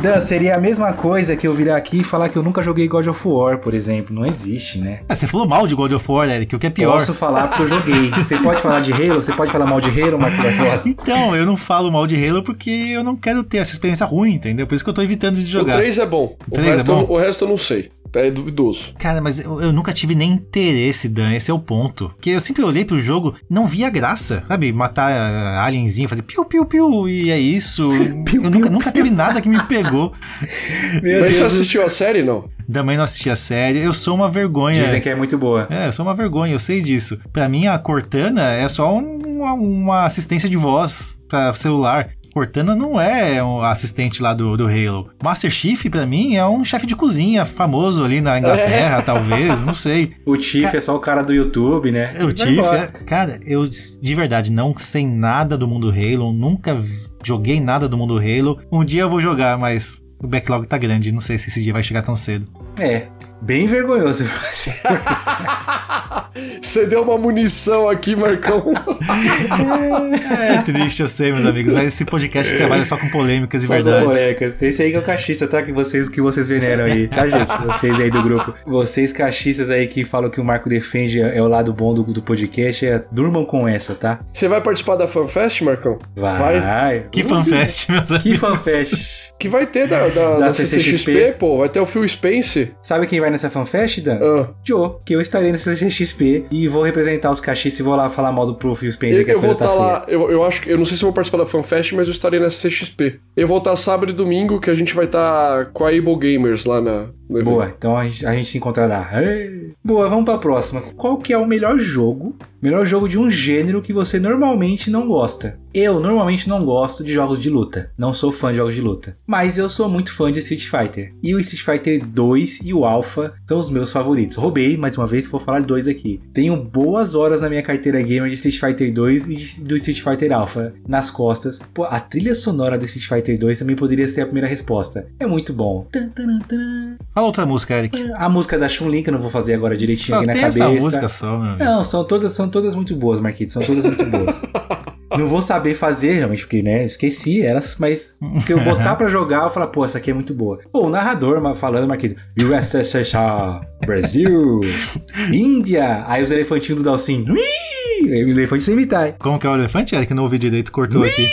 Dan, seria a mesma coisa que eu virar aqui e falar que eu nunca joguei God of War, por exemplo. Não existe, né? Ah, você falou mal de God of War, Eric, o que é pior. Posso falar porque eu joguei. Você pode falar de Halo? Você pode falar mal de Halo, Marco da Costa? Então, eu não falo mal de Halo porque eu não quero ter essa experiência ruim, entendeu? Por isso que eu tô evitando de O jogar. 3 é bom. O, três é resto, bom? Eu, o resto eu não sei. É duvidoso. Cara, mas eu, eu nunca tive nem interesse, Dan, esse é o ponto. Porque eu sempre olhei pro jogo, não via graça, sabe? Matar ah, alienzinho, fazer piu, piu, piu, e é isso. eu nunca, nunca teve nada que me pegou. Meu Mas você Deus. assistiu a série, não? Também não assisti a série, eu sou uma vergonha. Dizem que é muito boa. É, eu sou uma vergonha, eu sei disso. Pra mim, a Cortana é só um- uma, uma assistência de voz pra celular. Cortana não é um assistente lá do, do Halo. Master Chief, pra mim, é um chefe de cozinha famoso ali na Inglaterra, talvez, não sei. O Tiff é só o cara do YouTube, né? O Vai Chief, é, cara, eu de verdade não sei nada do mundo Halo, nunca joguei nada do mundo Halo. Um dia eu vou jogar, mas o backlog tá grande, não sei se esse dia vai chegar tão cedo. É, bem vergonhoso pra você. Você deu uma munição aqui, Marcão. É triste, eu sei, meus amigos, mas esse podcast trabalha só com polêmicas e Só verdades. Molecas. Esse aí que é o cachista, tá? Que vocês, que vocês veneram aí, tá, gente? Vocês aí do grupo. Vocês cachistas aí que falam que o Marco defende é o lado bom do, do podcast, é, durmam com essa, tá? Você vai participar da FanFest, Marcão? Vai. Que fanfest, meus amigos. Que fanfest. Que vai ter da, da, Da CCXP. CCXP, pô. Vai ter o Phil Spence. Sabe quem vai nessa fanfest, Dan? Ah. Joe, que eu estarei nessa CXP e vou representar os cachistas e vou lá falar mal do Pro Phil Spencer, Eu, que a eu vou estar tá lá, eu, eu acho que. Eu não sei se eu vou participar da FanFest, mas eu estarei nessa CXP. Eu vou estar sábado e domingo, que a gente vai estar com a Able Gamers lá na. Boa, então a gente, a gente se encontra lá. Boa, vamos pra próxima. Qual que é o melhor jogo? Melhor jogo de um gênero que você normalmente não gosta. Eu normalmente não gosto de jogos de luta. Não sou fã de jogos de luta. Mas eu sou muito fã de Street Fighter. E o Street Fighter 2 e o Alpha são os meus favoritos. Roubei, mais uma vez, vou falar dois aqui. Tenho boas horas na minha carteira gamer de Street Fighter 2 e de- do Street Fighter Alpha nas costas. Pô, a trilha sonora do Street Fighter 2 também poderia ser a primeira resposta. É muito bom. Fala outra música, Eric. A música da Chun-Li, que eu não vou fazer agora direitinho Só aqui na tem cabeça. essa música só, meu. Não, são todas, são todas muito boas, Marquito. São todas muito boas. não vou saber fazer, realmente, porque, né, esqueci elas, mas se eu botar pra jogar, eu falo, pô, essa aqui é muito boa. Pô, o narrador falando, Marquito, USSR, Brasil, Índia. Aí os elefantinhos do Dalcin, o elefante sem imitar. Como que é o elefante, Eric? Não ouvi direito, cortou aqui.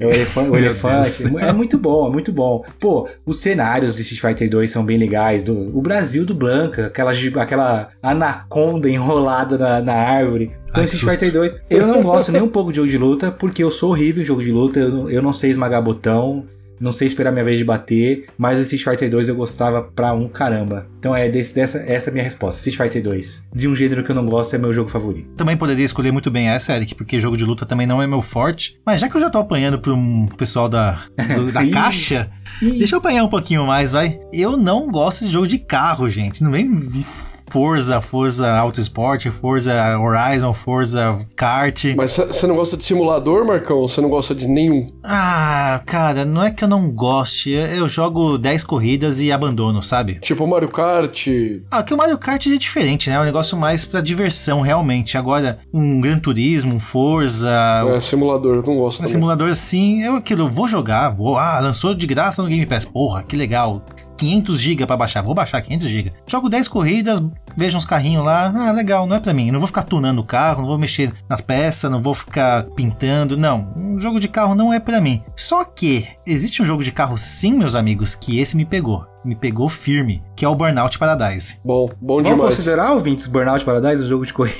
É o elefante, o elefante. É muito bom, é muito bom. Pô, os cenários de Street Fighter 2 são bem legais. Do, o Brasil do Blanca, aquela, aquela anaconda enrolada na, na árvore. Então, Ai, Street Fighter 2, eu não gosto nem um pouco de jogo de luta, porque eu sou horrível em jogo de luta. Eu não, eu não sei esmagar botão. Não sei esperar minha vez de bater, mas o Street Fighter 2 eu gostava pra um caramba. Então é desse, dessa, essa é a minha resposta. Street Fighter 2. De um gênero que eu não gosto, é meu jogo favorito. Também poderia escolher muito bem essa, Eric, porque jogo de luta também não é meu forte. Mas já que eu já tô apanhando pro um pessoal da, do- da caixa, deixa eu apanhar um pouquinho mais, vai. Eu não gosto de jogo de carro, gente. Não vem Forza, Forza Autosport, Forza Horizon, Forza Kart. Mas você não gosta de simulador, Marcão? Ou você não gosta de nenhum? Ah, cara, não é que eu não goste. Eu jogo 10 corridas e abandono, sabe? Tipo Mario Kart. Ah, que o Mario Kart é diferente, né? É um negócio mais pra diversão, realmente. Agora, um Gran Turismo, um Forza, É, simulador, eu não gosto. também. simulador assim, eu aquilo, eu vou jogar, vou, ah, lançou de graça no Game Pass. Porra, que legal. 500 GB pra baixar, vou baixar 500 GB. Jogo 10 corridas, vejo uns carrinhos lá, ah, legal, não é pra mim. Eu não vou ficar tunando o carro, não vou mexer na peça, não vou ficar pintando, não. Um jogo de carro não é pra mim. Só que existe um jogo de carro sim, meus amigos, que esse me pegou. Me pegou firme, que é o Burnout Paradise. Bom, bom Vamos demais. considerar, ouvintes, Burnout Paradise um jogo de corrida?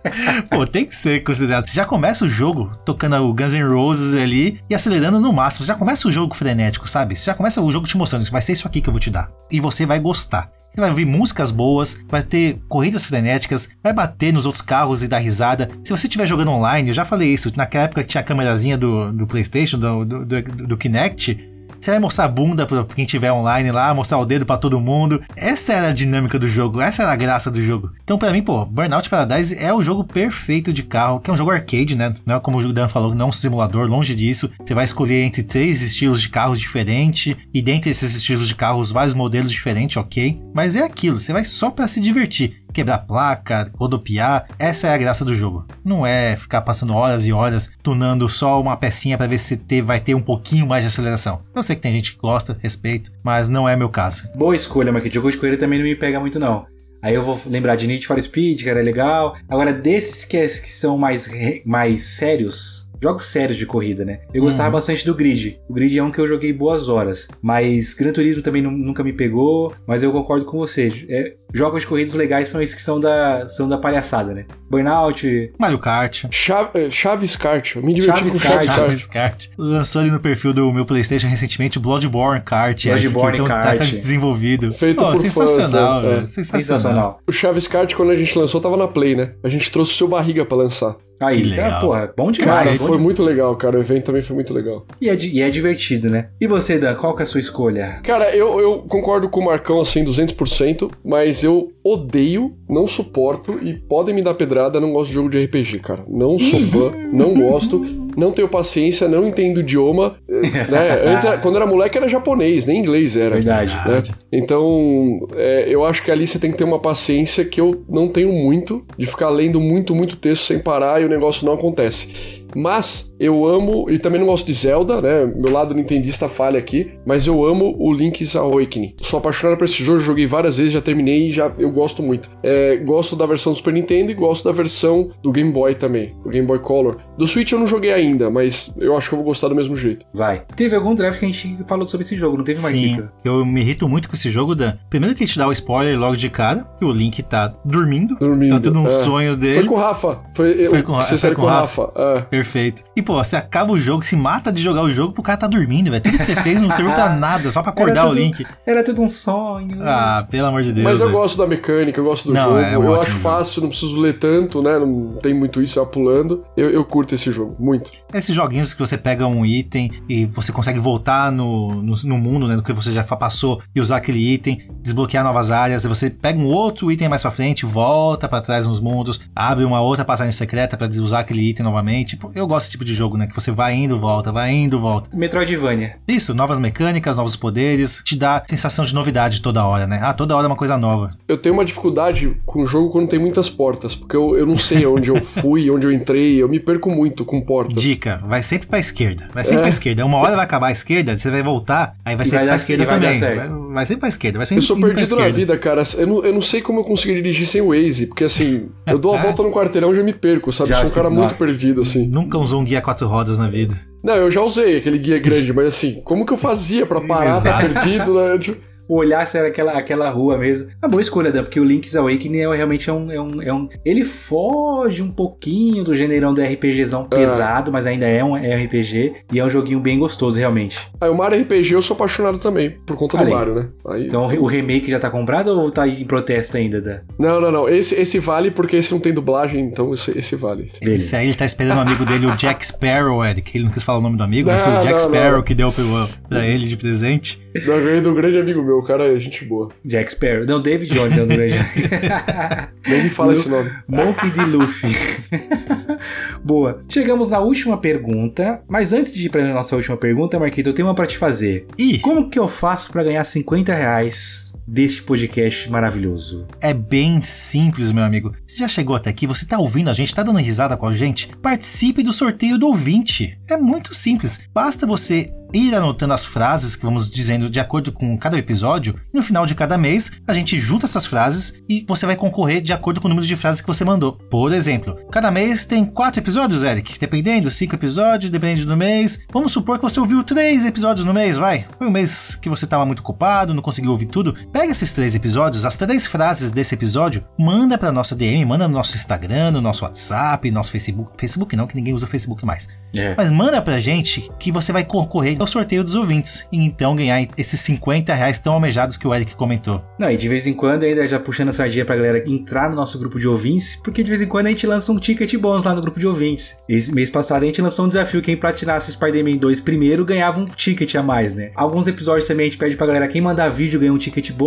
Pô, tem que ser considerado. Você já começa o jogo tocando o Guns N' Roses ali e acelerando no máximo. Você já começa o jogo frenético, sabe? Você já começa o jogo te mostrando, vai ser isso aqui que eu vou te dar. E você vai gostar. Você vai ouvir músicas boas, vai ter corridas frenéticas, vai bater nos outros carros e dar risada. Se você estiver jogando online, eu já falei isso, naquela época que tinha a câmerazinha do, do PlayStation, do, do, do, do Kinect. Você vai mostrar a bunda pra quem tiver online lá, mostrar o dedo pra todo mundo. Essa era a dinâmica do jogo, essa era a graça do jogo. Então, pra mim, pô, Burnout Paradise é o jogo perfeito de carro, que é um jogo arcade, né? Não é como o Dan falou, não é um simulador, longe disso. Você vai escolher entre três estilos de carros diferentes, e dentre esses estilos de carros, vários modelos diferentes, ok? Mas é aquilo, você vai só pra se divertir. Quebrar placa, rodopiar, essa é a graça do jogo. Não é ficar passando horas e horas tunando só uma pecinha pra ver se ter, vai ter um pouquinho mais de aceleração. Eu sei que tem gente que gosta, respeito, mas não é meu caso. Boa escolha, Marquinhos. Jogo de corrida também não me pega muito, não. Aí eu vou lembrar de Need for Speed, que era legal. Agora, desses que, que são mais, mais sérios, jogos sérios de corrida, né? Eu gostava Uhum. bastante do Grid. O Grid é um que eu joguei boas horas. Mas Gran Turismo também nu- nunca me pegou. Mas eu concordo com você. É, jogos de corridas legais são esses que são da, são da palhaçada, né? Burnout, Mario Kart. Cha- eh, Chaves Kart. Eu me diverti Chaves com Chaves Kart. Kart. Chaves Kart. Lançou ali no perfil do meu PlayStation recentemente o Bloodborne Kart. é, Bloodborne que então tá, Kart. tá desenvolvido. Feito Pô, por sensacional, fãs, né? velho, É. sensacional. sensacional. O Chaves Kart, quando a gente lançou, tava na Play, né? A gente trouxe o seu barriga pra lançar. Aí, Que legal. ah, porra, bom demais. Cara, bom foi demais. muito legal, cara. O evento também foi muito legal. E é, e é divertido, né? E você, Dan, qual que é a sua escolha? Cara, eu, eu concordo com o Marcão, assim, 200%, mas eu odeio, não suporto e podem me dar pedrada, não gosto de jogo de RPG, cara. Não sou fã, não gosto, não tenho paciência, não entendo idioma. eh, Né? Antes, quando era moleque, era japonês, nem inglês era. Verdade. né? Então, é, eu acho que ali você tem que ter uma paciência que eu não tenho muito, de ficar lendo muito, muito texto sem parar e o negócio não acontece. Mas eu amo, e também não gosto de Zelda, né? Meu lado nintendista falha aqui, mas eu amo o Link's Awakening. Sou apaixonado por esse jogo, joguei várias vezes, já terminei e já eu gosto muito. É, gosto da versão do Super Nintendo e gosto da versão do Game Boy também, do Game Boy Color. Do Switch eu não joguei ainda, mas eu acho que eu vou gostar do mesmo jeito. Vai. Teve algum draft que a gente falou sobre esse jogo, não teve, Sim, Marquito? eu me irrito muito com esse jogo, Dan. Primeiro que ele te dá o spoiler logo de cara, que o Link tá dormindo. Dormindo. Tá tudo um é. sonho dele. Foi com o Rafa. Foi, Foi eu, com Você foi saiu com com o o Rafa. é. Perfeito. E, pô, você acaba o jogo, se mata de jogar o jogo pro cara tá dormindo, velho. Tudo que você fez não serviu pra nada, só pra acordar Era o tudo- Link. Era tudo um sonho. Ah, pelo amor de Deus. Mas eu velho. gosto da mecânica, eu gosto do Não, jogo. é um eu acho jogo. fácil, não preciso ler tanto, né? Não tem muito isso, eu pulando. Eu, eu curto esse jogo, muito. Esses joguinhos que você pega um item e você consegue voltar no, no, no mundo, né? Do que você já passou e usar aquele item, desbloquear novas áreas. Você pega um outro item mais pra frente, volta pra trás nos mundos, abre uma outra passagem secreta pra usar aquele item novamente. Pô, Eu gosto desse tipo de jogo, né? Que você vai indo, volta, vai indo, volta. Metroidvania. Isso, novas mecânicas, novos poderes, te dá sensação de novidade toda hora, né? Ah, toda hora é uma coisa nova. Eu tenho uma dificuldade com o jogo quando tem muitas portas, porque eu, eu não sei onde eu fui, onde eu entrei, eu me perco muito com portas. Dica, vai sempre pra esquerda. Vai sempre É. pra esquerda. Uma hora vai acabar a esquerda, você vai voltar, aí vai E ser vai pra dar- esquerda vai dar também. certo. Vai, vai sempre pra esquerda, vai Eu sempre sou indo pra perdido na esquerda. vida, cara. Eu não, eu não sei como eu consegui dirigir sem Waze, porque assim, eu dou a volta no quarteirão e já me perco, sabe? Já eu sou um cara não. muito perdido, assim. Nunca usou um guia quatro rodas na vida. Não, eu já usei aquele guia grande, mas assim, como que eu fazia pra parar, tá perdido, né? Tipo, olhar se era aquela, aquela rua mesmo. Uma boa escolha, Dan, porque o Link's Awakening é, realmente é um, é, um, é um. Ele foge um pouquinho do gênero do RPGzão É. pesado, mas ainda é um RPG e é um joguinho bem gostoso, realmente. Aí o Mario RPG eu sou apaixonado também, por conta do. Mario, né? Aí... Então o remake já tá comprado ou tá em protesto ainda, Dan? Não, não, não. Esse, esse vale porque esse não tem dublagem, então esse, esse vale. Beleza. Esse aí ele tá esperando o amigo dele, o Jack Sparrow, Eric. Ele não quis falar o nome do amigo, mas Não, foi o Jack não, Sparrow não. que deu pra ele de presente. Da ganhei do grande amigo meu, o cara é gente boa. Jack Sparrow. Não, David Jones é o grande. Nem me fala Meu- esse nome. Monkey D. Luffy. Boa. Chegamos na última pergunta, mas antes de ir pra nossa última pergunta, Marquito, eu tenho uma pra te fazer. E Como que eu faço pra ganhar 50 reais deste podcast maravilhoso? é bem simples, meu amigo. Você já chegou até aqui, você tá ouvindo a gente, tá dando risada com a gente? Participe do sorteio do ouvinte. É muito simples. Basta você ir anotando as frases que vamos dizendo de acordo com cada episódio. E no final de cada mês, a gente junta essas frases e você vai concorrer de acordo com o número de frases que você mandou. Por exemplo, cada mês tem quatro episódios, Eric. Dependendo, cinco episódios, dependendo do mês. Vamos supor que você ouviu três episódios no mês, vai. Foi um mês que você estava muito ocupado, não conseguiu ouvir tudo. Pega esses três episódios, as três frases desse episódio, manda pra nossa DM, manda no nosso Instagram, no nosso WhatsApp, no nosso Facebook. Facebook não, que ninguém usa Facebook mais. É. Mas manda pra gente que você vai concorrer ao sorteio dos ouvintes. E então ganhar esses 50 reais tão almejados que o Eric comentou. Não, e de vez em quando ainda já puxando a sardinha pra galera entrar no nosso grupo de ouvintes, porque de vez em quando a gente lança um ticket bônus lá no grupo de ouvintes. Esse mês passado a gente lançou um desafio, quem platinasse o Spider-Man 2 primeiro ganhava um ticket a mais, né? Alguns episódios também a gente pede pra galera, quem mandar vídeo ganha um ticket bônus,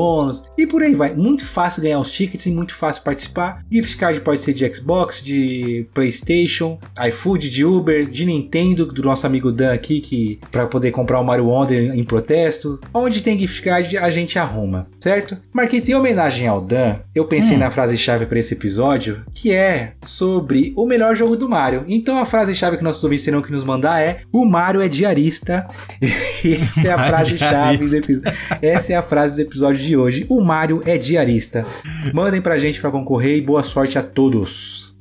e por aí vai. Muito fácil ganhar os tickets e muito fácil participar. Gift card pode ser de Xbox, de Playstation, iFood, de Uber, de Nintendo, do nosso amigo Dan aqui, que para poder comprar o Mario Wonder em protesto. Onde tem gift card, a gente arruma, certo? Marquete, em homenagem ao Dan, eu pensei Hum. na frase-chave para esse episódio, que é sobre o melhor jogo do Mario. Então a frase-chave que nossos ouvintes terão que nos mandar é: O Mario é diarista. E essa é a frase-chave do episódio. Essa é a frase do episódio de hoje. O Mario é diarista. Mandem pra gente pra concorrer e boa sorte a todos.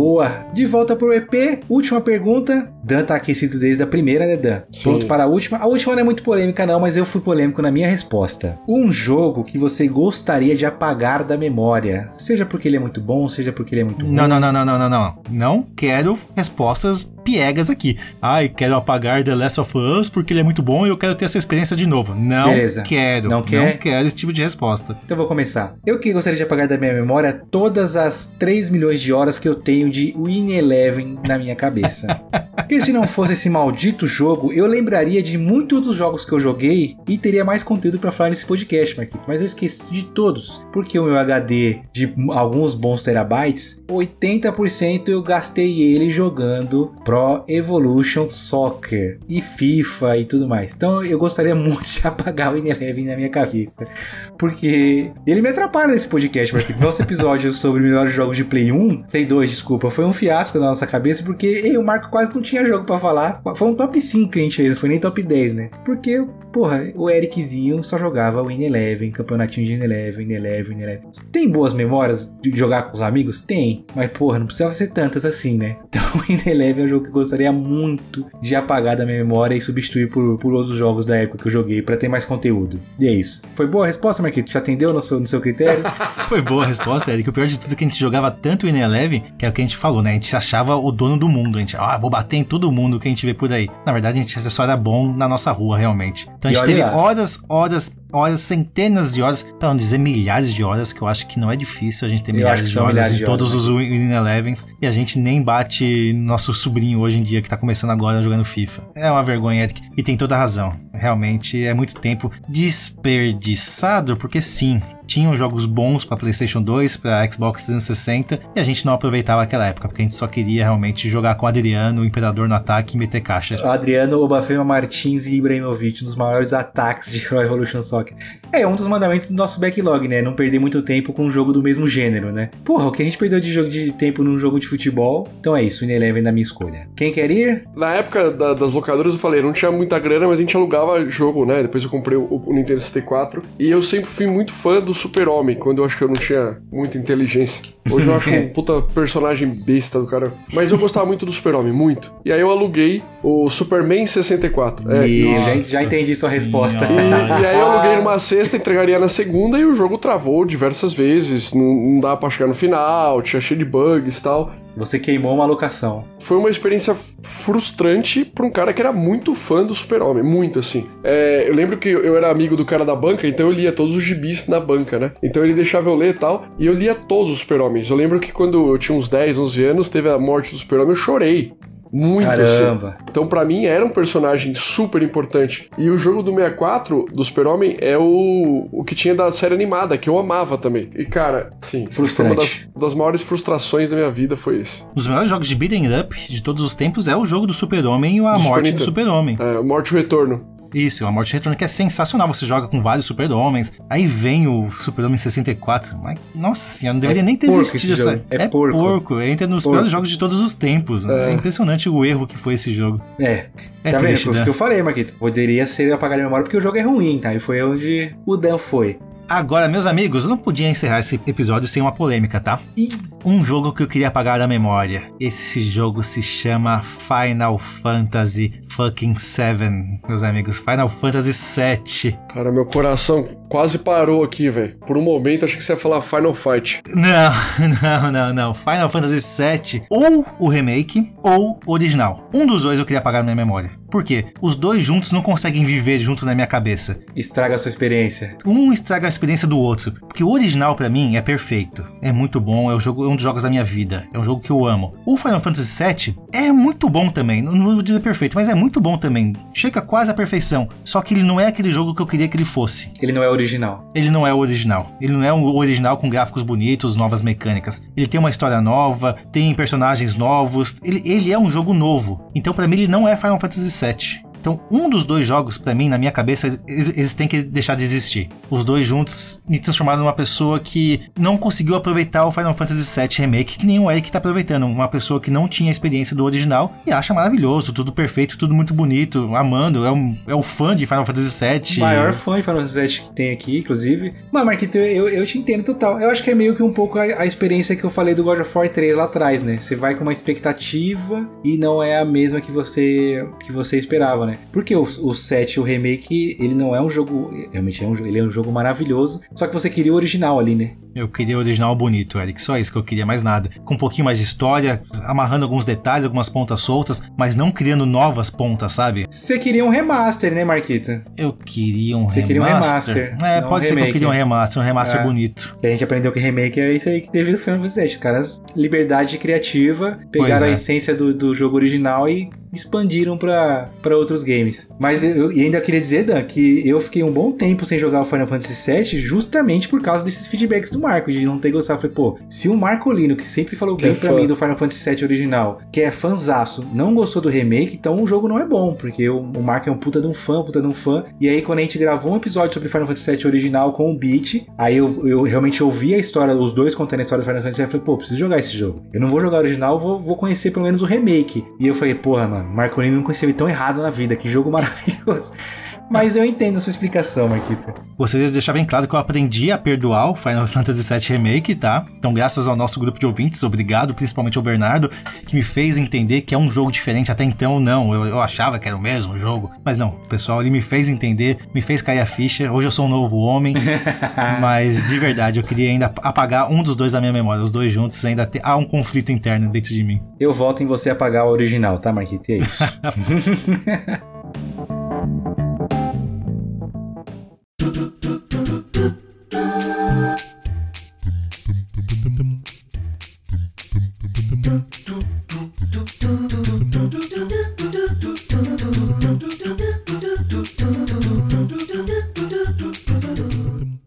Boa. De volta pro EP. Última pergunta. Dan tá aquecido desde a primeira, né, Dan? Sim. Pronto para a última. A última não é muito polêmica, não, mas eu fui polêmico na minha resposta. Um jogo que você gostaria de apagar da memória. Seja porque ele é muito bom, seja porque ele é muito ruim. Não, não, não, não, não, não, não. Não quero respostas piegas aqui. Ai, quero apagar The Last of Us porque ele é muito bom e eu quero ter essa experiência de novo. Não Beleza. quero. Não quer? Não quero esse tipo de resposta. Então eu vou começar. Eu que gostaria de apagar da minha memória todas as 3 milhões de horas que eu tenho de Win Eleven na minha cabeça. Porque se não fosse esse maldito jogo, eu lembraria de muitos dos jogos que eu joguei e teria mais conteúdo pra falar nesse podcast, Marquito. Mas eu esqueci de todos, porque o meu HD de alguns bons terabytes, 80% eu gastei ele jogando Pro Evolution Soccer e FIFA e tudo mais. Então eu gostaria muito de apagar o Win Eleven na minha cabeça, porque ele me atrapalha nesse podcast, Marquito. Nosso episódio sobre melhores jogos de Play 1, Play 2, desculpa, foi um fiasco na nossa cabeça, porque ei, o Marco quase não tinha jogo pra falar. Foi um top 5 que a gente fez, não foi nem top 10, né? Porque, porra, o Ericzinho só jogava Win Eleven, campeonatinho de Win Eleven, Win. Tem boas memórias de jogar com os amigos? Tem. Mas, porra, não precisava ser tantas assim, né? Então, Win Eleven é um jogo que eu gostaria muito de apagar da minha memória e substituir por, por outros jogos da época que eu joguei pra ter mais conteúdo. E é isso. Foi boa a resposta, Marquito? Te atendeu no seu, no seu critério? Foi boa a resposta, Eric. O pior de tudo é que a gente jogava tanto Win Eleven, que é o que a gente falou, né? A gente se achava o dono do mundo. A gente, ah, vou bater em todo mundo que a gente vê por aí. Na verdade, a gente só era bom na nossa rua, realmente. Então a gente olha teve horas, horas, horas, centenas de horas, pra não dizer milhares de horas, que eu acho que não é difícil a gente ter Eu milhares de horas milhares em de todos horas, né? os Win Elevens. E a gente nem bate nosso sobrinho hoje em dia, que tá começando agora jogando FIFA. É uma vergonha, Eric. E tem toda a razão. Realmente é muito tempo desperdiçado, porque sim, tinham jogos bons pra PlayStation 2, pra Xbox 360, e a gente não aproveitava aquela época, porque a gente só queria realmente jogar com o Adriano, o Imperador no ataque e meter caixa. Adriano Obafema Martins e Ibrahimovic, um dos maiores ataques de Pro Evolution Soccer. É um dos mandamentos do nosso backlog, né? Não perder muito tempo com um jogo do mesmo gênero, né? Porra, o que a gente perdeu de jogo de tempo num jogo de futebol. Então é isso, o Eleven da minha escolha. Quem quer ir? Na época da- das locadoras, eu falei, não tinha muita grana, mas a gente alugava jogo, né? Depois eu comprei o, o Nintendo 64. E eu sempre fui muito fã do Super-Homem, quando eu acho que eu não tinha muita inteligência. Hoje eu acho um puta personagem besta do cara. Mas eu gostava muito do Super-Homem, muito. E aí eu aluguei o Superman 64. É, E e, já, já entendi sua resposta. e aí eu aluguei numa sexta, entregaria na segunda e o jogo travou diversas vezes. Não, não dava pra chegar no final, tinha cheio de bugs e tal. Você queimou uma locação. Foi uma experiência frustrante pra um cara que era muito fã do Super-Homem, muito assim. É, eu lembro que eu era amigo do cara da banca, então eu lia todos os gibis na banca, né? Então ele deixava eu ler e tal, e eu lia todos os Super-Homens. Eu lembro que quando eu tinha uns 10, 11 anos, teve a morte do Super-Homem, eu chorei. Muito assim. Caramba. Então, pra mim, era um personagem super importante. E o jogo do 64, do Super-Homem, é o, o que tinha da série animada, que eu amava também. E, cara, sim, foi uma das, Frustrante. das maiores frustrações da minha vida foi esse. Um dos melhores jogos de beat'em up de todos os tempos é o jogo do Super-Homem e a Do Super morte do Nintendo. Super-Homem. É, Morte e Retorno. Isso, a morte retorno que é sensacional. Você joga com vários super-homens. Aí vem o Super-Homem 64. Mas, nossa senhora, não deveria nem ter porco existido essa. jogo. É porco. Entra nos Porco. piores jogos de todos os tempos. É. impressionante o erro que foi esse jogo. É. É tá vendo? triste, isso né? que eu falei, Marquito. Poderia ser apagar a memória porque o jogo é ruim, tá? E foi onde o Dan foi. Agora, meus amigos, eu não podia encerrar esse episódio sem uma polêmica, tá? Ih. Um jogo que eu queria apagar da memória. Esse jogo se chama Final Fantasy fucking 7, meus amigos. Final Fantasy 7. Cara, meu coração quase parou aqui, velho. Por um momento achei que você ia falar Final Fight. Não, não, não, não. Final Fantasy VII, ou o remake, ou o original. Um dos dois eu queria apagar na minha memória. Por quê? Os dois juntos não conseguem viver junto na minha cabeça. Estraga a sua experiência. Um estraga a experiência do outro. Porque o original, pra mim, é perfeito. É muito bom, é, o jogo, é um dos jogos da minha vida. É um jogo que eu amo. O Final Fantasy VII é muito bom também. Não vou dizer perfeito, mas é muito bom também. Chega quase à perfeição. Só que ele não é aquele jogo que eu queria que ele fosse. Ele não é original. Ele não é o original. Ele não é o original com gráficos bonitos, novas mecânicas. Ele tem uma história nova, tem personagens novos. Ele, ele é um jogo novo. Então, pra mim, ele não é Final Fantasy VII. Então, um dos dois jogos, pra mim, na minha cabeça, eles, têm que deixar de existir. Os dois juntos me transformaram numa pessoa que não conseguiu aproveitar o Final Fantasy VII Remake, que nem o Eric tá aproveitando. Uma pessoa que não tinha experiência do original e acha maravilhoso, tudo perfeito, tudo muito bonito, amando. É um, é um fã de Final Fantasy VII. O maior fã de Final Fantasy VII que tem aqui, inclusive. Mas, Marquito, eu, eu te entendo total. Eu acho que é meio que um pouco a, a experiência que eu falei do God of War 3 lá atrás, né? Você vai com uma expectativa e não é a mesma que você que você esperava, né? Porque o, o 7, o remake, ele não é um jogo... Realmente é um, ele é um jogo maravilhoso, só que você queria o original ali, né? Eu queria o original bonito, Eric. Só isso que eu queria, mais nada. Com um pouquinho mais de história, amarrando alguns detalhes, algumas pontas soltas, mas não criando novas pontas, sabe? Você queria um remaster, né, Marquito? Eu queria um Você remaster. queria um remaster, É, pode um ser que eu queria um remaster, um remaster É. bonito. E a gente aprendeu que remake é isso aí que teve no Final Fantasy VII. Os caras, liberdade criativa, pegaram Pois a é. essência do, do jogo original e expandiram pra pra games. Mas eu e ainda queria dizer, Dan, que eu fiquei um bom tempo sem jogar o Final Fantasy VII justamente por causa desses feedbacks do Marco, de não ter gostado. Eu falei, pô, se o Marco Lino, que sempre falou Que bem é pra mim do Final Fantasy VII original, que é fanzaço, não gostou do remake, então o jogo não é bom, porque o, o Marco é um puta de um fã, puta de um fã. E aí, quando a gente gravou um episódio sobre Final Fantasy VII original com o Beat, aí eu, eu realmente ouvi a história, os dois contando a história do Final Fantasy VII, eu falei, pô, preciso jogar esse jogo. Eu não vou jogar o original, vou, vou conhecer pelo menos o remake. E eu falei, porra, mano, Marco Lino não conheceu tão errado na vida, que jogo maravilhoso. Mas eu entendo a sua explicação, Marquito. Gostaria de deixar bem claro que eu aprendi a perdoar o Final Fantasy VII Remake, tá? Então, graças ao nosso grupo de ouvintes, obrigado, principalmente ao Bernardo, que me fez entender que é um jogo diferente. Até então, não, eu, eu achava que era o mesmo jogo. Mas não, o pessoal, ele me fez entender, me fez cair a ficha. Hoje eu sou um novo homem, mas de verdade, eu queria ainda apagar um dos dois da minha memória. Os dois juntos ainda te- há um conflito interno dentro de mim. Eu voto em você apagar o original, tá, Marquito? E é isso.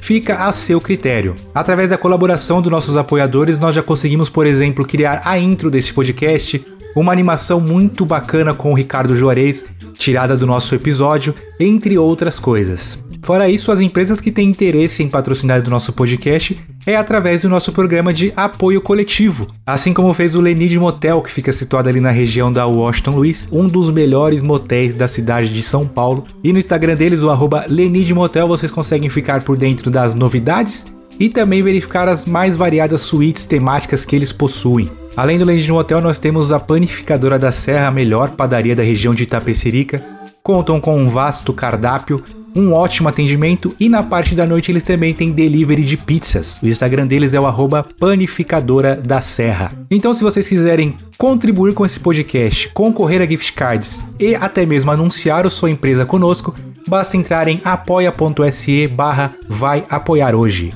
fica a seu critério. Através da colaboração dos nossos apoiadores, nós já conseguimos, por exemplo, criar a intro desse podcast, uma animação muito bacana com o Ricardo Juarez, tirada do nosso episódio, entre outras coisas. Fora isso, as empresas que têm interesse em patrocinar do nosso podcast é através do nosso programa de apoio coletivo, assim como fez o Lenid Motel, que fica situado ali na região da Washington Luiz, um dos melhores motéis da cidade de São Paulo. E no Instagram deles, o arroba Lenid Motel, vocês conseguem ficar por dentro das novidades e também verificar as mais variadas suítes temáticas que eles possuem. Além do Lenid Motel, nós temos a Panificadora da Serra, a melhor padaria da região de Itapecerica. Contam com um vasto cardápio, um ótimo atendimento e na parte da noite eles também têm delivery de pizzas. O Instagram deles é o arroba panificadora da serra. Então se vocês quiserem contribuir com esse podcast, concorrer a gift cards e até mesmo anunciar a sua empresa conosco, basta entrar em apoia.se barra vai apoiar hoje.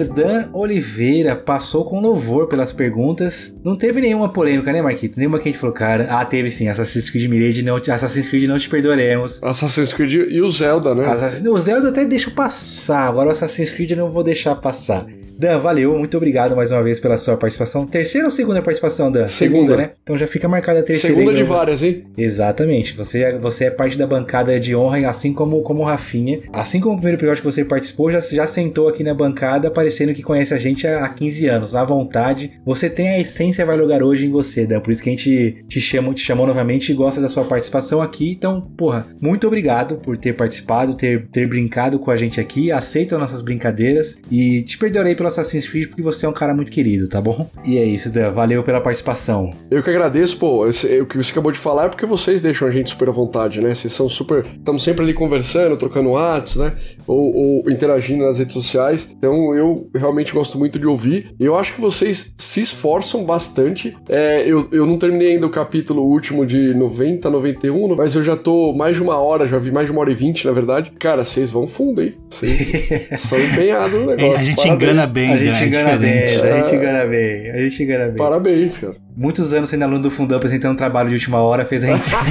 Dan Oliveira passou com louvor pelas perguntas. Não teve nenhuma polêmica, né, Marquito? Nenhuma que a gente falou, cara. Ah, teve sim. Assassin's Creed Mirage, não, Assassin's Creed não te perdoaremos. Assassin's Creed e o Zelda, né? O Zelda eu até deixo passar. Agora o Assassin's Creed eu não vou deixar passar. Dan, valeu, muito obrigado mais uma vez pela sua participação. Terceira ou segunda participação, Dan? Segunda. né? Então já fica marcada a terceira. Segunda aí de várias, hein? Exatamente. Você, é- você é parte da bancada de honra, assim como, como o Rafinha. Assim como o primeiro episódio que você participou, já, já sentou aqui na bancada, parecendo que conhece a gente há, há 15 anos, à vontade. Você tem a essência vai lugar hoje em você, Dan. Por isso que a gente te, chama, te chamou novamente e gosta da sua participação aqui. Então, porra, muito obrigado por ter participado, ter, ter brincado com a gente aqui. Aceito as nossas brincadeiras e te perdoarei pelo Assassin's Creed porque você é um cara muito querido, tá bom? E é isso, Dan. Valeu pela participação. Eu que agradeço, pô. esse- O que você acabou de falar é porque vocês deixam a gente super à vontade, né? Vocês são super. Estamos sempre ali conversando, trocando whats, né? Ou, ou interagindo nas redes sociais. Então eu realmente gosto muito de ouvir. E eu acho que vocês se esforçam bastante. É, eu, eu não terminei ainda o capítulo último de 90, 91, mas eu já tô mais de uma hora, já vi mais de uma hora e vinte, na verdade. Cara, vocês vão fundo, hein? Vocês são empenhados no negócio. a gente Parabéns. engana bem, A gente é engana bem, diferente. a gente engana bem, a gente engana bem. Parabéns, cara. Muitos anos sendo aluno do Fundão apresentando trabalho de última hora, fez a gente ser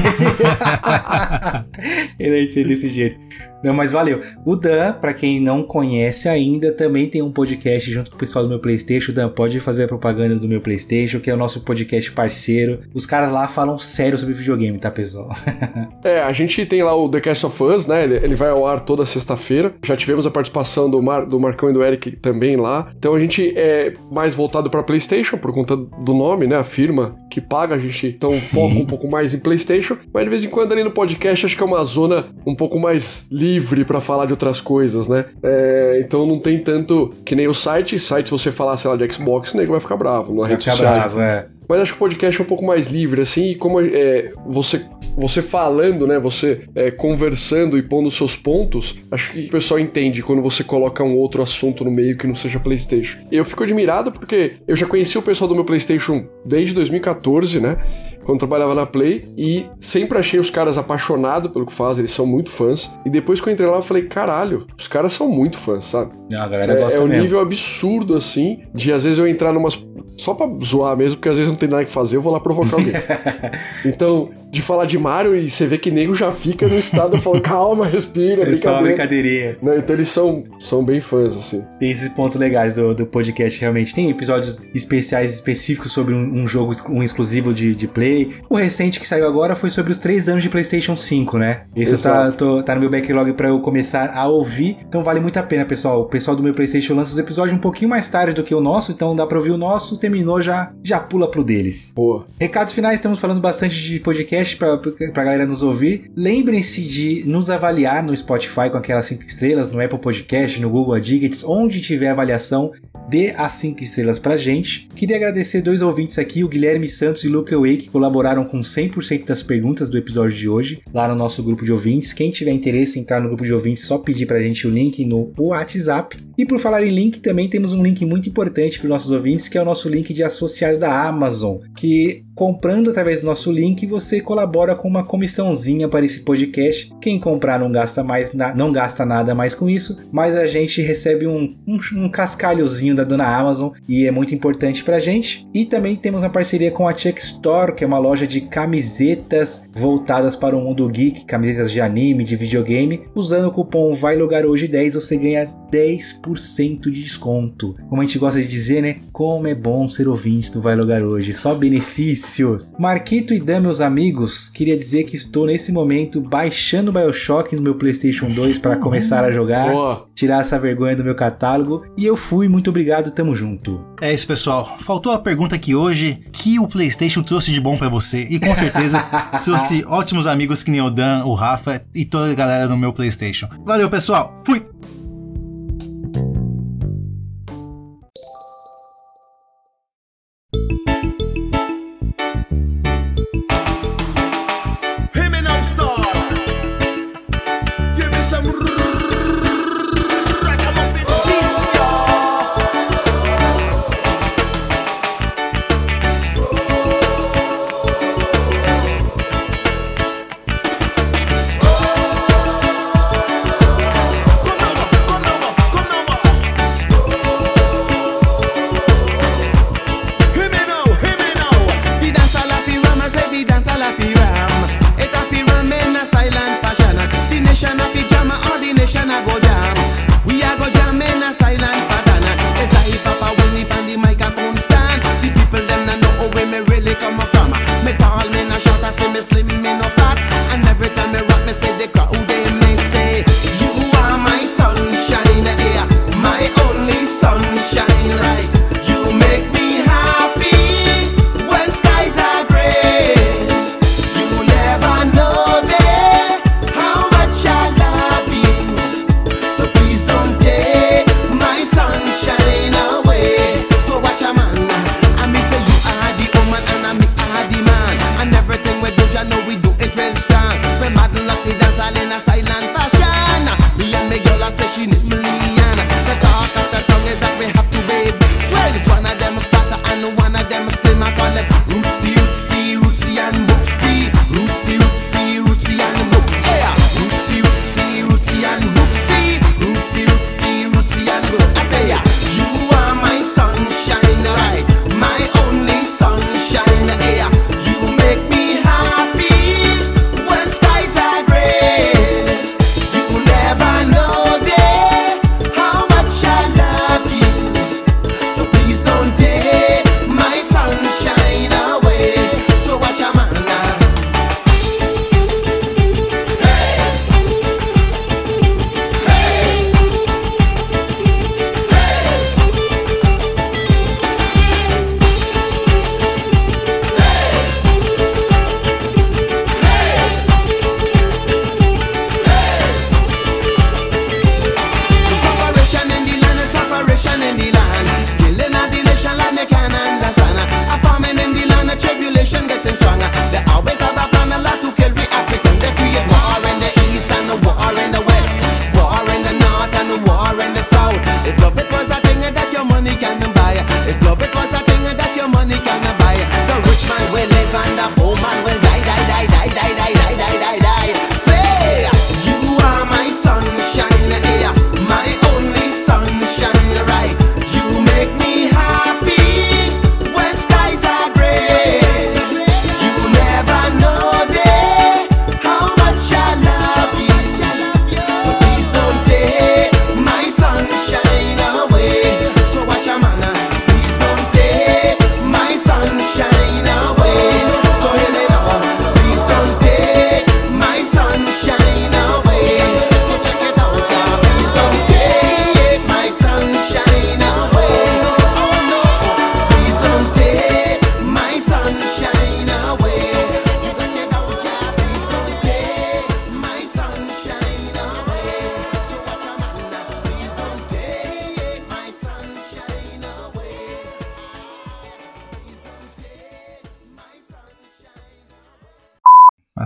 Ele a gente ser desse jeito. Não, mas valeu. O Dan, pra quem não conhece ainda, também tem um podcast junto com o pessoal do meu PlayStation. Dan, pode fazer a propaganda do meu PlayStation, que é o nosso podcast parceiro. Os caras lá falam sério sobre videogame, tá, pessoal? É, a gente tem lá o The Cast of Us, né? Ele, ele vai ao ar toda sexta-feira. Já tivemos a participação do, Mar, do Marcão e do Eric também lá. Então a gente é mais voltado pra PlayStation, por conta do nome, né? Firma que paga, a gente então foca um pouco mais em PlayStation. Mas de vez em quando ali no podcast, acho que é uma zona um pouco mais livre pra falar de outras coisas, né? É, então não tem tanto que nem o site. Site, se você falar, sei lá, de Xbox, o nego vai ficar bravo. Na Vai rede ficar social. bravo, é. Mas acho que o podcast é um pouco mais livre, assim, e como é, você, você falando, né? Você é, conversando e pondo seus pontos, acho que o pessoal entende quando você coloca um outro assunto no meio que não seja PlayStation. Eu fico admirado porque eu já conheci o pessoal do meu PlayStation desde 2014, né? Quando trabalhava na Play, e sempre achei os caras apaixonados pelo que fazem, eles são muito fãs. E depois que eu entrei lá, eu falei, caralho, os caras são muito fãs, sabe? Não, a galera É, é um mesmo. nível absurdo, assim, de às vezes eu entrar numas. Só pra zoar mesmo, porque às vezes não tem nada que fazer, eu vou lá provocar alguém. então, de falar de Mario e você vê que nego já fica no estado, falo, calma, respira, É só uma brincadeirinha. Não, então eles são, são bem fãs, assim. Tem esses pontos legais do, do podcast, realmente. Tem episódios especiais específicos sobre um, um jogo, um exclusivo de, de Play. O recente que saiu agora foi sobre os três anos de PlayStation 5, né? Esse tá, tô- tá no meu backlog pra eu começar a ouvir. Então vale muito a pena, pessoal. O pessoal do meu PlayStation lança os episódios um pouquinho mais tarde do que o nosso, então dá pra ouvir o nosso. Terminou, já, já pula pro deles. Boa. Recados finais, estamos falando bastante de podcast pra, pra galera nos ouvir. Lembrem-se de nos avaliar no Spotify com aquelas 5 estrelas, no Apple Podcast, no Google Addict, onde tiver avaliação, dê as 5 estrelas pra gente. Queria agradecer dois ouvintes aqui, o Guilherme Santos e o Luca Way, que colaboraram com 100% das perguntas do episódio de hoje, lá no nosso grupo de ouvintes. Quem tiver interesse em entrar no grupo de ouvintes, só pedir pra gente o link no WhatsApp. E por falar em link, também temos um link muito importante para os nossos ouvintes, que é o nosso link de associado da Amazon, que comprando através do nosso link, você colabora com uma comissãozinha para esse podcast. Quem comprar não gasta mais, não gasta nada mais com isso, mas a gente recebe um, um, um cascalhozinho da dona Amazon e é muito importante pra gente. E também temos uma parceria com a Chuck Store, que é uma loja de camisetas voltadas para o mundo geek, camisetas de anime, de videogame. Usando o cupom Vai Lugar Hoje 10, você ganha 10% de desconto. Como a gente gosta de dizer, né? Como é bom ser ouvinte do Vai Lugar Hoje, só benefícios. Marquito e Dan, meus amigos, queria dizer que estou nesse momento baixando o BioShock no meu PlayStation 2 para começar a jogar, Boa. tirar essa vergonha do meu catálogo. E eu fui, muito obrigado, tamo junto. É isso, pessoal. Faltou a pergunta aqui hoje: que o PlayStation trouxe de bom pra você? E com certeza trouxe ótimos amigos que nem o Dan, o Rafa e toda a galera no meu PlayStation. Valeu, pessoal. Fui.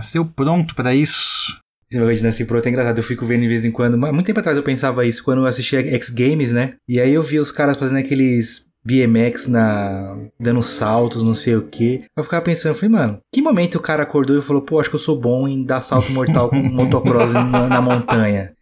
Nasceu pronto pra isso. Esse negócio de nascer pronto é engraçado. Eu fico vendo de vez em quando. Muito tempo atrás eu pensava isso, quando eu assistia X Games, né? E aí eu via os caras fazendo aqueles BMX na. dando saltos, não sei o que. Eu ficava pensando, eu falei, mano, que momento o cara acordou e falou, pô, acho que eu sou bom em dar salto mortal com motocross na, na montanha.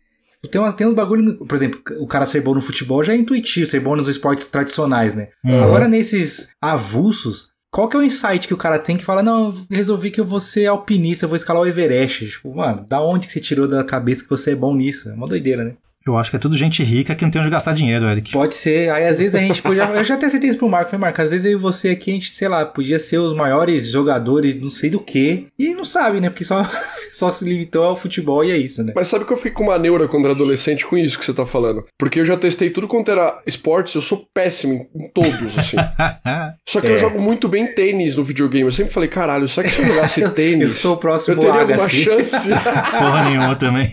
Tem, umas, tem uns bagulho, por exemplo, o cara ser bom no futebol já é intuitivo, ser bom nos esportes tradicionais, né? Uhum. Agora nesses avulsos, qual que é o insight que o cara tem que fala, não, resolvi que eu vou ser alpinista, eu vou escalar o Everest. Tipo, mano, da onde que você tirou da cabeça que você é bom nisso? É uma doideira, né? Eu acho que é tudo gente rica que não tem onde gastar dinheiro, Eric. Pode ser. Aí às vezes a gente podia. Eu já até citei isso pro Marco. Falei, Marco, às vezes eu e você aqui, a gente, sei lá, podia ser os maiores jogadores, não sei do que. E não sabe, né? Porque só, só se limitou ao futebol e é isso, né? Mas sabe que eu fiquei com uma neura quando era adolescente com isso que você tá falando? Porque eu já testei tudo quanto era esportes, eu sou péssimo em todos, assim. Só que É. eu jogo muito bem tênis no videogame. Eu sempre falei, caralho, será que se eu jogasse tênis. Eu sou o próximo Eu teria alguma Agassi. chance. Porra nenhuma também.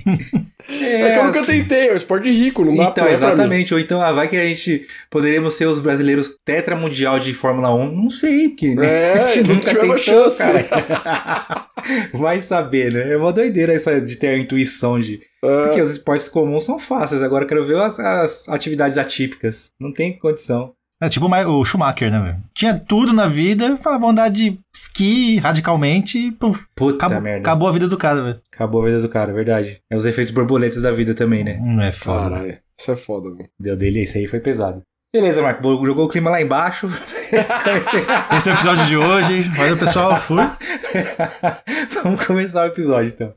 É que eu nunca tentei, é um esporte rico, não dá Então, pra, é pra exatamente. Ou então, ah, vai que a gente poderíamos ser os brasileiros tetra mundial de Fórmula 1. Não sei, porque né? É, a gente não nunca tentou, chance. cara. vai saber, né? É uma doideira essa de ter a intuição de. É. Porque os esportes comuns são fáceis. Agora eu quero ver as, as atividades atípicas. Não tem condição. É tipo o Ma- o Schumacher, né, velho? Tinha tudo na vida, falava andar de esqui radicalmente e pum, Puta acabou, merda. acabou a vida do cara, velho. Acabou a vida do cara, é verdade. É os efeitos borboletas da vida também, né? Não é foda. velho. Caralho, isso é foda, mano. Deu dele, esse aí foi pesado. Beleza, Marco. Jogou o clima lá embaixo. Esse é o episódio de hoje. Valeu, pessoal. Fui. Vamos começar o episódio, então.